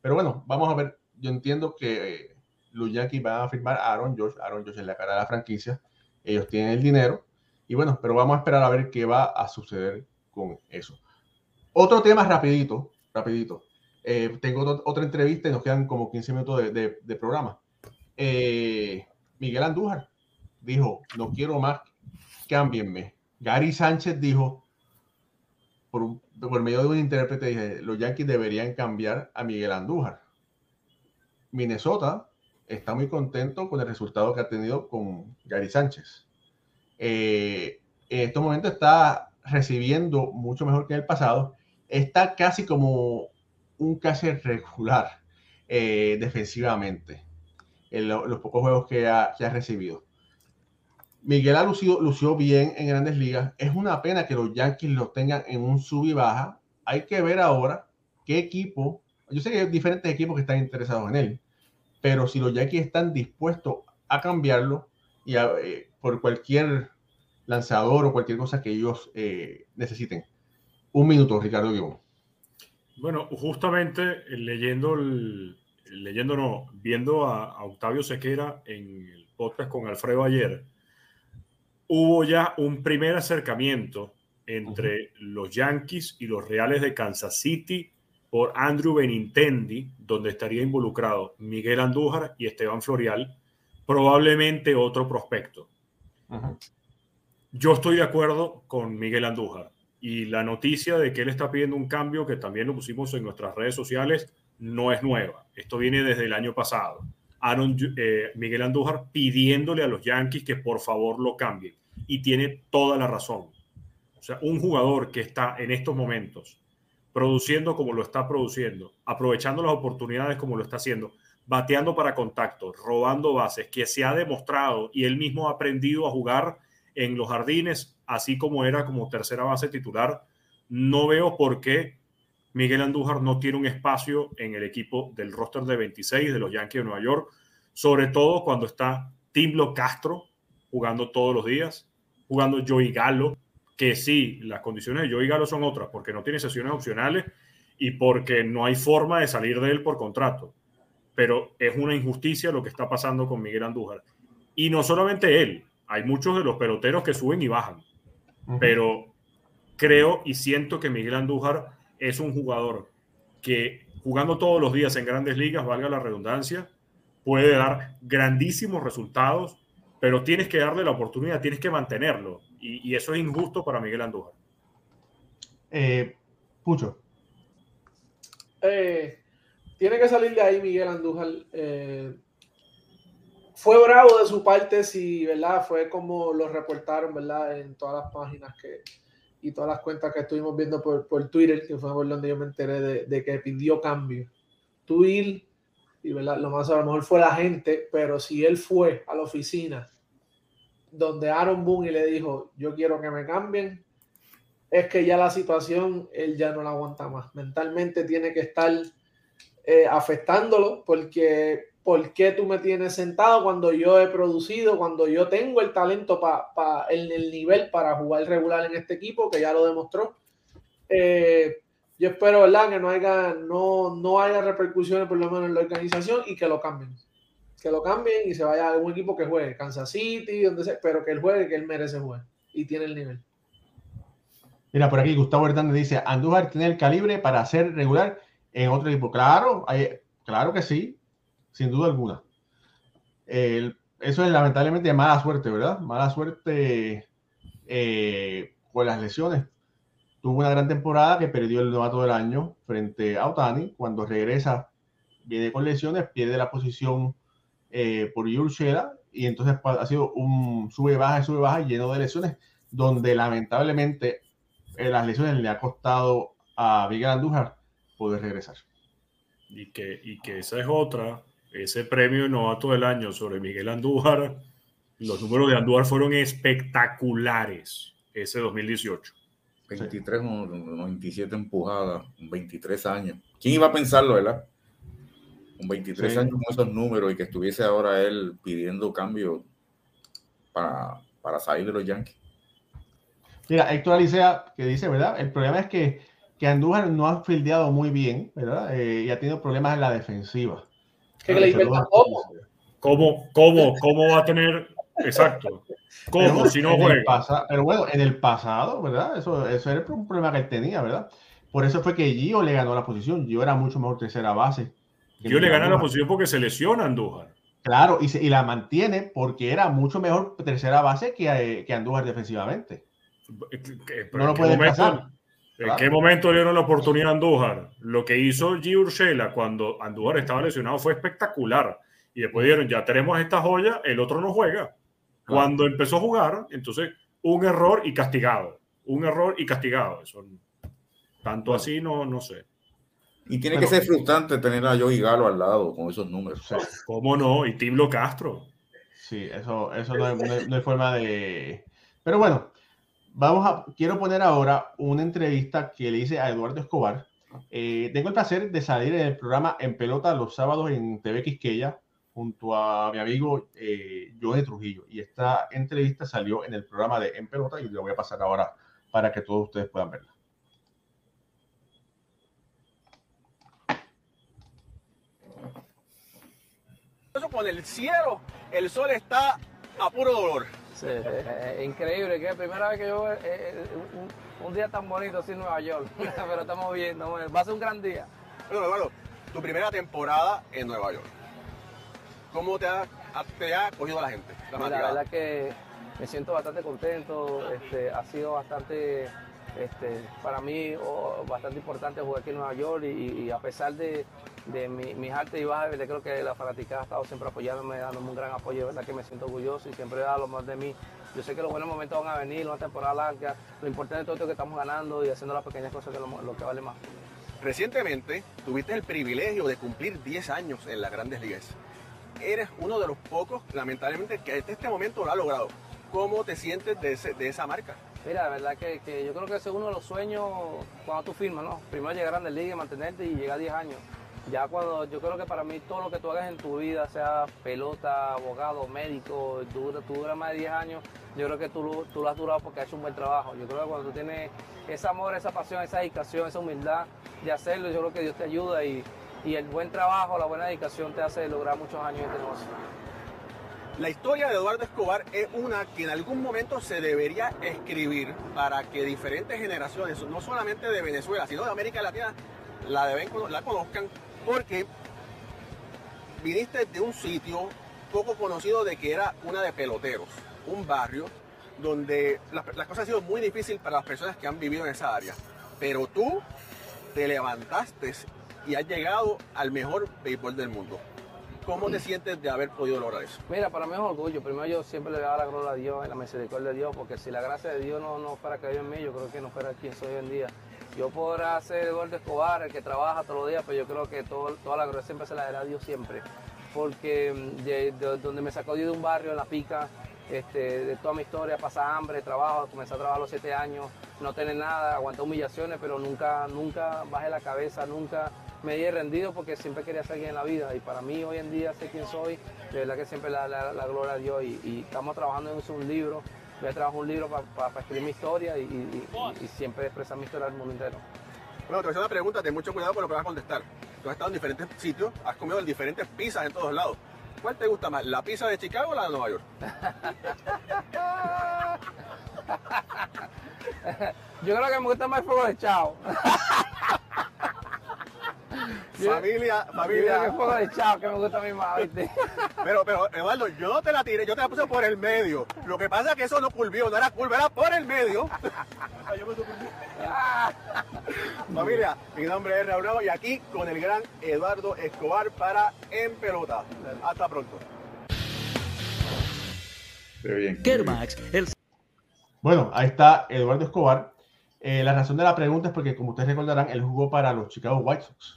Pero bueno, vamos a ver. Yo entiendo que eh, Yankees van a firmar a Aaron Josh. Aaron Josh es la cara de la franquicia. Ellos tienen el dinero. Y bueno, pero vamos a esperar a ver qué va a suceder con eso. Otro tema rapidito, rapidito. Eh, tengo otra entrevista y nos quedan como 15 minutos de, de programa. Eh, Miguel Andújar dijo, no quiero más, cámbienme. Gary Sánchez dijo, por, medio de un intérprete, dije, los Yankees deberían cambiar a Miguel Andújar. Minnesota está muy contento con el resultado que ha tenido con Gary Sánchez. Eh, en estos momentos está recibiendo mucho mejor que en el pasado. Está casi como un casi regular eh, defensivamente en los pocos juegos que ha, recibido. Miguel ha lucido, bien en grandes ligas. Es una pena que los Yankees lo tengan en un sub y baja. Hay que ver ahora qué equipo. Yo sé que hay diferentes equipos que están interesados en él, pero si los Yankees están dispuestos a cambiarlo y eh, por cualquier lanzador o cualquier cosa que ellos eh, necesiten. Un minuto, Ricardo Guión. Bueno, justamente eh, leyendo el, leyendo, no, viendo a, Octavio Sequera en el podcast con Alfredo ayer, hubo ya un primer acercamiento entre los Yankees y los Reales de Kansas City por Andrew Benintendi, donde estaría involucrado Miguel Andújar y Esteban Florial, probablemente otro prospecto. Yo estoy de acuerdo con Miguel Andújar y la noticia de que él está pidiendo un cambio, que también lo pusimos en nuestras redes sociales, no es nueva. Esto viene desde el año pasado. Aaron, eh, Miguel Andújar pidiéndole a los Yankees que por favor lo cambien. Y tiene toda la razón. O sea, un jugador que está en estos momentos produciendo como lo está produciendo, aprovechando las oportunidades como lo está haciendo, bateando para contacto, robando bases, que se ha demostrado y él mismo ha aprendido a jugar en los jardines, así como era como tercera base titular, no veo por qué Miguel Andújar no tiene un espacio en el equipo del roster de 26 de los Yankees de Nueva York, sobre todo cuando está Timblo Castro jugando todos los días, jugando Joey Galo, que sí, las condiciones de Joey Galo son otras, porque no tiene sesiones opcionales y porque no hay forma de salir de él por contrato. Pero es una injusticia lo que está pasando con Miguel Andújar. Y no solamente él, hay muchos de los peloteros que suben y bajan. Pero creo y siento que Miguel Andújar es un jugador que jugando todos los días en grandes ligas, valga la redundancia, puede dar grandísimos resultados, pero tienes que darle la oportunidad, tienes que mantenerlo. Y, eso es injusto para Miguel Andújar. Eh, Pucho. Eh, tiene que salir de ahí Miguel Andújar. Eh, fue bravo de su parte, si, ¿verdad? Fue como lo reportaron, ¿verdad? En todas las páginas que, y todas las cuentas que estuvimos viendo por, por Twitter, que fue por donde yo me enteré de, que pidió cambio. Tú y ¿verdad? lo más a lo mejor fue la gente, pero si él fue a la oficina donde Aaron Boone y le dijo, yo quiero que me cambien, es que ya la situación él ya no la aguanta más. Mentalmente tiene que estar eh, afectándolo porque ¿por qué tú me tienes sentado cuando yo he producido, cuando yo tengo el talento para el nivel para jugar regular en este equipo, que ya lo demostró? Eh, yo espero, ¿verdad? Que no haya, no, no haya repercusiones por lo menos en la organización y que lo cambien. Que lo cambien y se vaya a algún equipo que juegue, Kansas City, donde sea, pero que él juegue, que él merece jugar y tiene el nivel. Mira, por aquí Gustavo Hernández dice, Andújar tiene el calibre para ser regular en otro equipo. Claro, claro que sí, sin duda alguna. eso es lamentablemente mala suerte, ¿verdad? Mala suerte eh, con las lesiones. Tuvo una gran temporada que perdió el novato del año frente a Otani. Cuando regresa, viene con lesiones, pierde la posición eh, por Yurchela y entonces ha sido un sube-baja, sube-baja lleno de lesiones, donde lamentablemente eh, las lesiones le ha costado a Miguel Andújar poder regresar. Y que, y que esa es otra, ese premio novato del año sobre Miguel Andújar, los números de Andújar fueron espectaculares ese 2018. 23 o 27 empujadas, 23 años. ¿Quién iba a pensarlo, verdad? Con 23 años con esos números y que estuviese ahora él pidiendo cambio para, para salir de los Yankees. Mira, Héctor Alicea, que dice, ¿verdad? El problema es que, que Andújar no ha fildeado muy bien, ¿verdad? Eh, y ha tenido problemas en la defensiva. ¿Qué le ¿Cómo, cómo, cómo va a tener? Exacto. ¿Cómo? si no juega. pero bueno, en el pasado, ¿verdad? Eso, eso era un problema que él tenía, ¿verdad? Por eso fue que Gio le ganó la posición. Gio era mucho mejor tercera base. Gio le gana la posición porque se lesiona a Andújar. Claro, y, y, la mantiene porque era mucho mejor tercera base que, que Andújar defensivamente. no lo puede pasar. ¿En qué momento le dieron la oportunidad a Andújar? Lo que hizo G. Urshela cuando Andújar estaba lesionado fue espectacular. Y después dijeron, ya tenemos esta joya, el otro no juega. Cuando empezó a jugar, entonces un error y castigado. Un error y castigado. Eso, tanto así, no, no sé. Y tiene que ser frustrante tener a Joey Galo al lado con esos números. ¿Cómo no? Y Timlo Castro. Sí, eso, eso no, no hay forma de... Pero bueno, Vamos a, quiero poner ahora una entrevista que le hice a Eduardo Escobar. Eh, tengo el placer de salir en el programa En Pelota los sábados en TV Quisqueya junto a mi amigo eh, de Trujillo. Y esta entrevista salió en el programa de En Pelota y lo voy a pasar ahora para que todos ustedes puedan verla. Con el cielo, el sol está a puro dolor increíble, que es la primera vez que yo veo eh, eh, un, día tan bonito así en Nueva York, pero estamos viendo, va a ser un gran día. Bueno, hermano, tu primera temporada en Nueva York, ¿cómo te ha, te ha cogido la gente? La, verdad que me siento bastante contento, este, ha sido bastante, este, para mí, bastante importante jugar aquí en Nueva York y a pesar de, de mi, mis altas y bajas, yo creo que la fanaticada ha estado siempre apoyándome, dándome un gran apoyo, verdad que me siento orgulloso y siempre da lo más de mí. Yo sé que los buenos momentos van a venir, una temporada larga, lo importante de todo esto es que estamos ganando y haciendo las pequeñas cosas que lo, lo que vale más. Recientemente tuviste el privilegio de cumplir 10 años en las grandes ligas. Eres uno de los pocos, lamentablemente, que hasta este momento lo ha logrado. ¿Cómo te sientes de, de esa marca? Mira, la verdad que, que, yo creo que ese es uno de los sueños cuando tú firmas, ¿no? Primero llegar a Grandes Ligas, mantenerte y llegar a 10 años ya cuando yo creo que para mí todo lo que tú hagas en tu vida, sea pelota, abogado, médico, tú, tú duras más de 10 años, yo creo que tú, tú lo has durado porque has hecho un buen trabajo. Yo creo que cuando tú tienes ese amor, esa pasión, esa dedicación, esa humildad de hacerlo, yo creo que Dios te ayuda y, y el buen trabajo, la buena dedicación te hace lograr muchos años en este negocio. La historia de Eduardo Escobar es una que en algún momento se debería escribir para que diferentes generaciones, no solamente de Venezuela, sino de América Latina, la, deben, la conozcan porque viniste de un sitio poco conocido de que era una de peloteros, un barrio donde las la cosas han sido muy difícil para las personas que han vivido en esa área. Pero tú te levantaste y has llegado al mejor béisbol del mundo. ¿Cómo te sientes de haber podido lograr eso? Mira, para mí es un orgullo. Primero yo siempre le doy la gloria a Dios, la misericordia de Dios, porque si la gracia de Dios no, no fuera caído en mí, yo creo que no fuera quien soy hoy en día. Yo podrá ser Eduardo Escobar, el que trabaja todos los días, pero yo creo que todo, toda la gloria siempre se la dará Dios siempre. Porque mm, de, de- donde me sacó Dios de un barrio en La Pica, este, de toda mi historia, pasar hambre, trabajo, comencé a trabajar a los siete años, no tener nada, aguanté humillaciones, pero nunca, nunca bajé la cabeza, nunca me di rendido porque siempre quería ser alguien en la vida. Y para mí hoy en día sé quién soy, de verdad que siempre la, la, la gloria a Dios. Y, y estamos trabajando en un libro, voy a trabajar un libro para escribir mi historia y, y- y- y siempre expresar mi historia al mundo entero. Bueno, te voy a hacer una pregunta, ten mucho cuidado con lo que vas a contestar. Tú has estado en diferentes sitios, has comido en diferentes pizzas en todos lados. ¿Cuál te gusta más, la pizza de Chicago o la de Nueva York? Yo creo que me gusta más el fuego de chao. Yo- Familia, Yo familia. el fuego de chao que me gusta ¿viste? Pero, pero, Eduardo, yo no te la tiré, yo te la puse por el medio. Lo que pasa es que eso no curvió, no era curva, era por el medio. Familia, mi nombre es Raúl Ramos y aquí con el gran Eduardo Escobar para En Pelota. Hasta pronto. Muy bien. Kermax, el Bueno, ahí está Eduardo Escobar. Eh, la razón de la pregunta es porque, como ustedes recordarán, él jugó para los Chicago White Sox.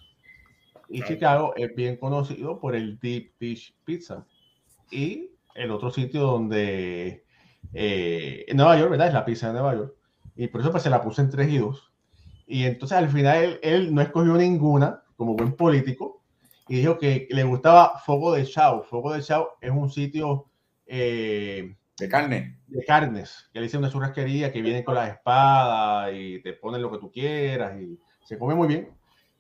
Y Claro. Chicago es bien conocido por el Deep Dish Pizza. Y el otro sitio donde, eh, en Nueva York, ¿verdad? Es la pizza de Nueva York. Y por eso pues se la puse en 3 y 2. Y entonces al final él, él no escogió ninguna como buen político y dijo que le gustaba Fogo de Chao. Fogo de Chao es un sitio eh, De carne. de carnes, que le dicen una churrasquería que viene con la espada y te ponen lo que tú quieras y se come muy bien.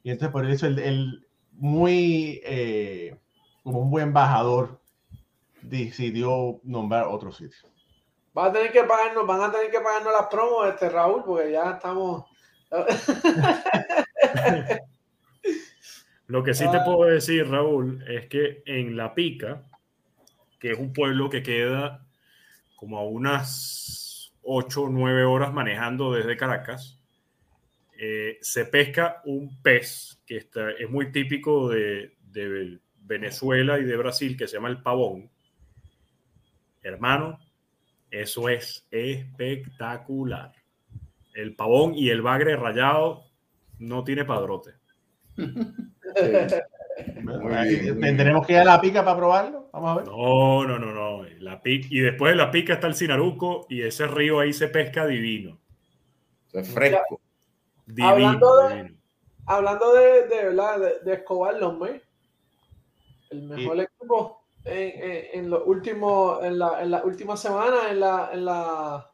Y entonces por eso él, él muy, eh, como un buen embajador, decidió nombrar otro sitio. Van a tener que pagarnos, van a tener que pagarnos las promos, este Raúl, porque ya estamos. Lo que sí te puedo decir, Raúl, es que en La Pica, que es un pueblo que queda como a unas 8 o 9 horas manejando desde Caracas, eh, se pesca un pez que está- es muy típico de, de Venezuela y de Brasil, que se llama el pavón. Hermano, eso es espectacular. El pavón y el bagre rayado no tiene padrote. ¿Tendremos que ir a la pica para probarlo? Vamos a ver. No, no, no, no. La pic- y después de la pica está el Sinaruco y ese río ahí se pesca divino. Eso es fresco. Divino, Hablando de- divino. Hablando de, de verdad de, de Escobar Lomé, el mejor equipo en, en, en los últimos, en la, en la última semana en la, en la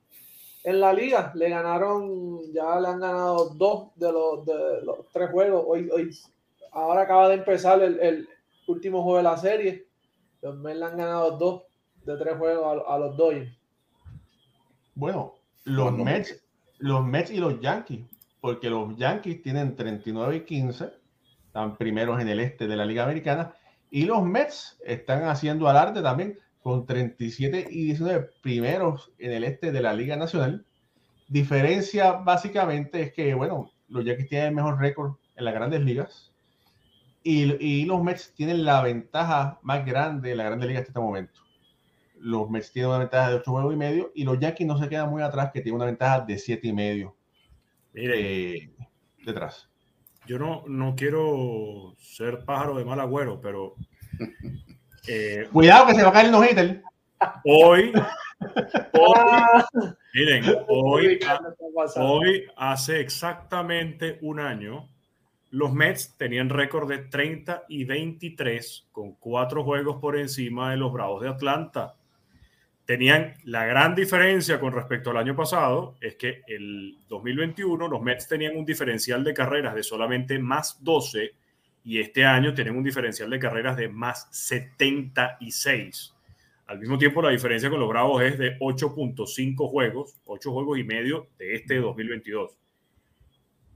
en la liga. Le ganaron, ya le han ganado dos de los, de los tres juegos. Hoy, hoy, ahora acaba de empezar el, el último juego de la serie. Los Mets le han ganado dos de tres juegos a, a los Dodgers. Bueno, los. Mets, los Mets y los Yankees, porque los Yankees tienen 39 y 15, están primeros en el este de la Liga Americana, y los Mets están haciendo alarde también con 37 y 19 primeros en el este de la Liga Nacional. Diferencia básicamente es que, bueno, los Yankees tienen el mejor récord en las grandes ligas y, los Mets tienen la ventaja más grande en la grande liga hasta este momento. Los Mets tienen una ventaja de 8 juegos y medio y los Yankees no se quedan muy atrás, que tienen una ventaja de 7 y medio Mire, eh, detrás. yo no, no quiero ser pájaro de mal agüero, pero eh, Cuidado que se va a caer el no-hitter. hoy, hoy, miren, hoy. Hoy, hace exactamente un año, los Mets tenían récord de 30 y 23 con cuatro juegos por encima de los Bravos de Atlanta. Tenían la gran diferencia con respecto al año pasado, es que el 2021 los Mets tenían un diferencial de carreras de solamente más 12 y este año tienen un diferencial de carreras de más 76. Al mismo tiempo, la diferencia con los Bravos es de 8.5 juegos, 8 juegos y medio de este 2022.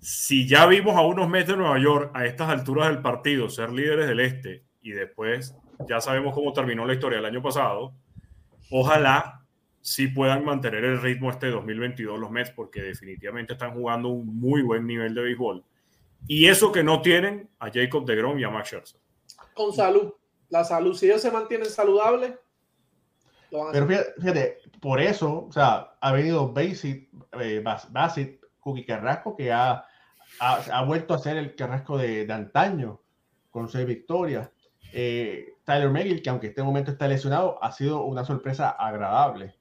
Si ya vimos a unos Mets de Nueva York a estas alturas del partido ser líderes del este y después ya sabemos cómo terminó la historia el año pasado. Ojalá sí puedan mantener el ritmo este 2022 los Mets, porque definitivamente están jugando un muy buen nivel de béisbol. Y eso que no tienen a Jacob de Grom y a Max Scherzer. Con salud. La salud, si ellos se mantienen saludables, Pero fíjate, por eso, o sea, ha venido Basit, eh, Basit Cookie Carrasco, que ha, ha, vuelto a ser el Carrasco de, de antaño, con seis victorias. Eh, Tyler McGill, que aunque este momento está lesionado, ha sido una sorpresa agradable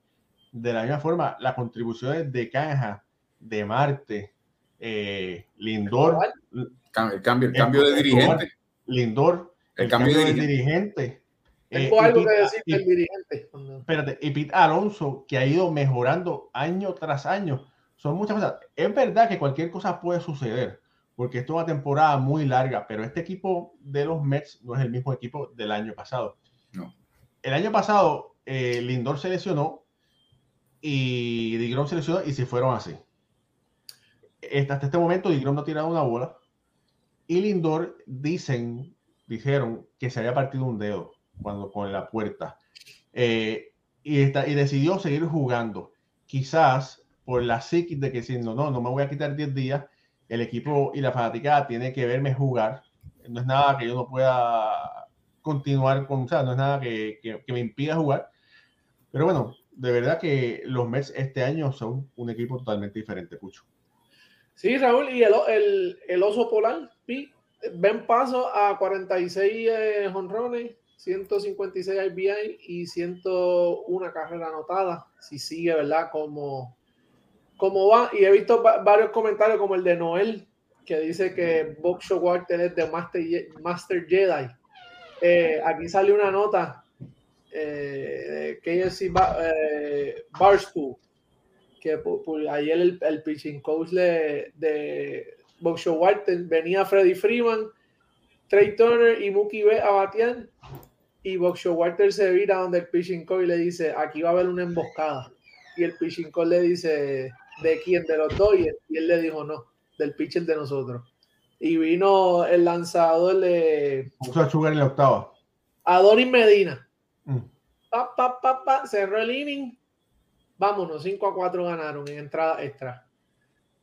de la misma forma, las contribuciones de Caja, de Marte, eh, Lindor. El cambio, el cambio de dirigente. Lindor. El, cambio, de dirigente. Tengo eh, algo que decir del dirigente. Espérate, y Pete Alonso, que ha ido mejorando año tras año. Son muchas cosas. Es verdad que cualquier cosa puede suceder, porque esto es una temporada muy larga, pero este equipo de los Mets no es el mismo equipo del año pasado. No. El año pasado, eh, Lindor se lesionó, y Digrom se lesionó y se fueron así. Hasta este momento Digrom no ha tirado una bola y Lindor dicen, dijeron que se había partido un dedo cuando con la puerta eh, y, está, y decidió seguir jugando. Quizás por la psiquis de que si no, no, no me voy a quitar 10 días, el equipo y la fanaticada tiene que verme jugar. No es nada que yo no pueda continuar con, o sea, no es nada que, que me impida jugar. Pero bueno, de verdad que los Mets este año son un equipo totalmente diferente, Pucho. Sí, Raúl, y el, el, oso polar, ven paso a 46 eh, honrones, 156 IBI y 101 carrera anotada. Si sigue, ¿verdad? Como, como va. Y he visto varios comentarios como el de Noel, que dice que Bob Showalter es de Master, Master Jedi. Eh, aquí sale una nota eh, KFC eh, Barstool, que ayer el, el, pitching coach de, de Walter venía Freddy Freeman, Trey Turner y Mookie B a batear y Boxer Walter se vira donde el pitching coach le dice aquí va a haber una emboscada y el pitching coach le dice ¿de quién? de los Dodgers y él le dijo no, del pitcher de nosotros y vino el lanzador de en la octava Adonis Medina Mm. Pa, pa, pa, pa, cerró el inning. Vámonos, 5 a 4 ganaron en entrada extra.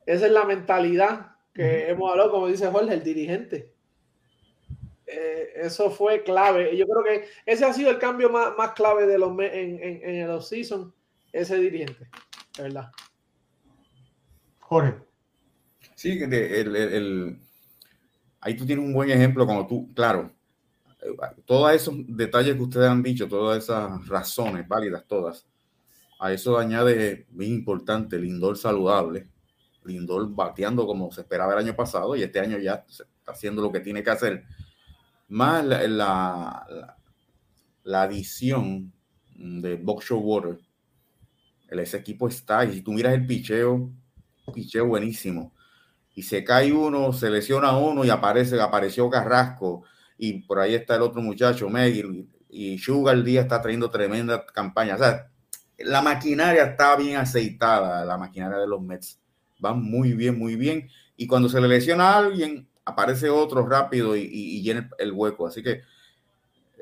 Esa es la mentalidad que hemos hablado, como dice Jorge, el dirigente. Eh, eso fue clave. Yo creo que ese ha sido el cambio más, más clave de los en, en, en el season ese dirigente, ¿verdad? Jorge. Sí, el, el, ahí tú tienes un buen ejemplo, como tú, claro, todos esos detalles que ustedes han dicho, todas esas razones válidas, todas, a eso añade bien importante Lindor saludable, Lindor bateando como se esperaba el año pasado y este año ya está haciendo lo que tiene que hacer. Más la, la, adición de Box Water, ese equipo está, y si tú miras el picheo, picheo buenísimo. Y se cae uno, se lesiona uno y aparece, apareció Carrasco y por ahí está el otro muchacho, Megil, y Sugar el día está trayendo tremenda campaña. O sea, la maquinaria está bien aceitada, la maquinaria de los Mets. Va muy bien, muy bien. Y cuando se le lesiona a alguien, aparece otro rápido y, llena el hueco. Así que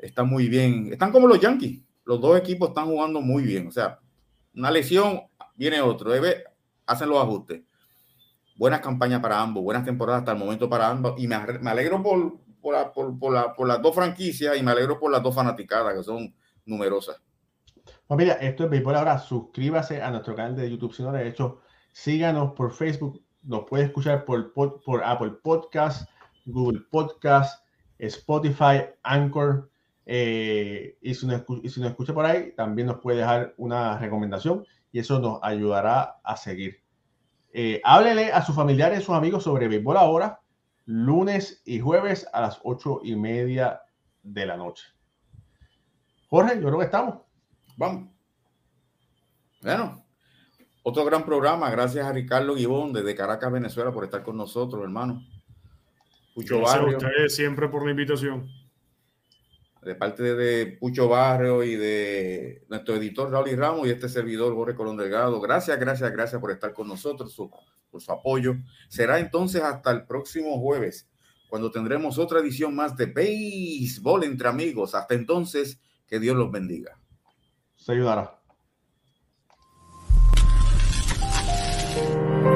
está muy bien. Están como los Yankees. Los dos equipos están jugando muy bien. O sea, una lesión, viene otro. Hacen los ajustes. Buenas campañas para ambos, buenas temporadas hasta el momento para ambos. Y me, alegro por, por, por, por, la, por, las dos franquicias y me alegro por las dos fanaticadas que son numerosas. Pues mira, esto es Béisbol ahora. Suscríbase a nuestro canal de YouTube si no lo ha hecho. Síganos por Facebook. Nos puede escuchar por, por, Apple Podcast, Google Podcast, Spotify, Anchor. Eh, y, si y si nos escucha por ahí, también nos puede dejar una recomendación y eso nos ayudará a seguir. Eh, háblele a sus familiares, sus amigos sobre Béisbol ahora lunes y jueves a las ocho y media de la noche. Jorge, yo creo que estamos. Vamos. Bueno, otro gran programa. Gracias a Ricardo Guibón desde Caracas, Venezuela, por estar con nosotros, hermano. Pucho Gracias Barrio. a ustedes siempre por la invitación. De parte de Pucho Barrio y de nuestro editor Raúl y Ramos y este servidor Jorge Colón Delgado. Gracias, gracias, gracias por estar con nosotros por su apoyo. Será entonces hasta el próximo jueves, cuando tendremos otra edición más de béisbol entre amigos. Hasta entonces, que Dios los bendiga. Se ayudará.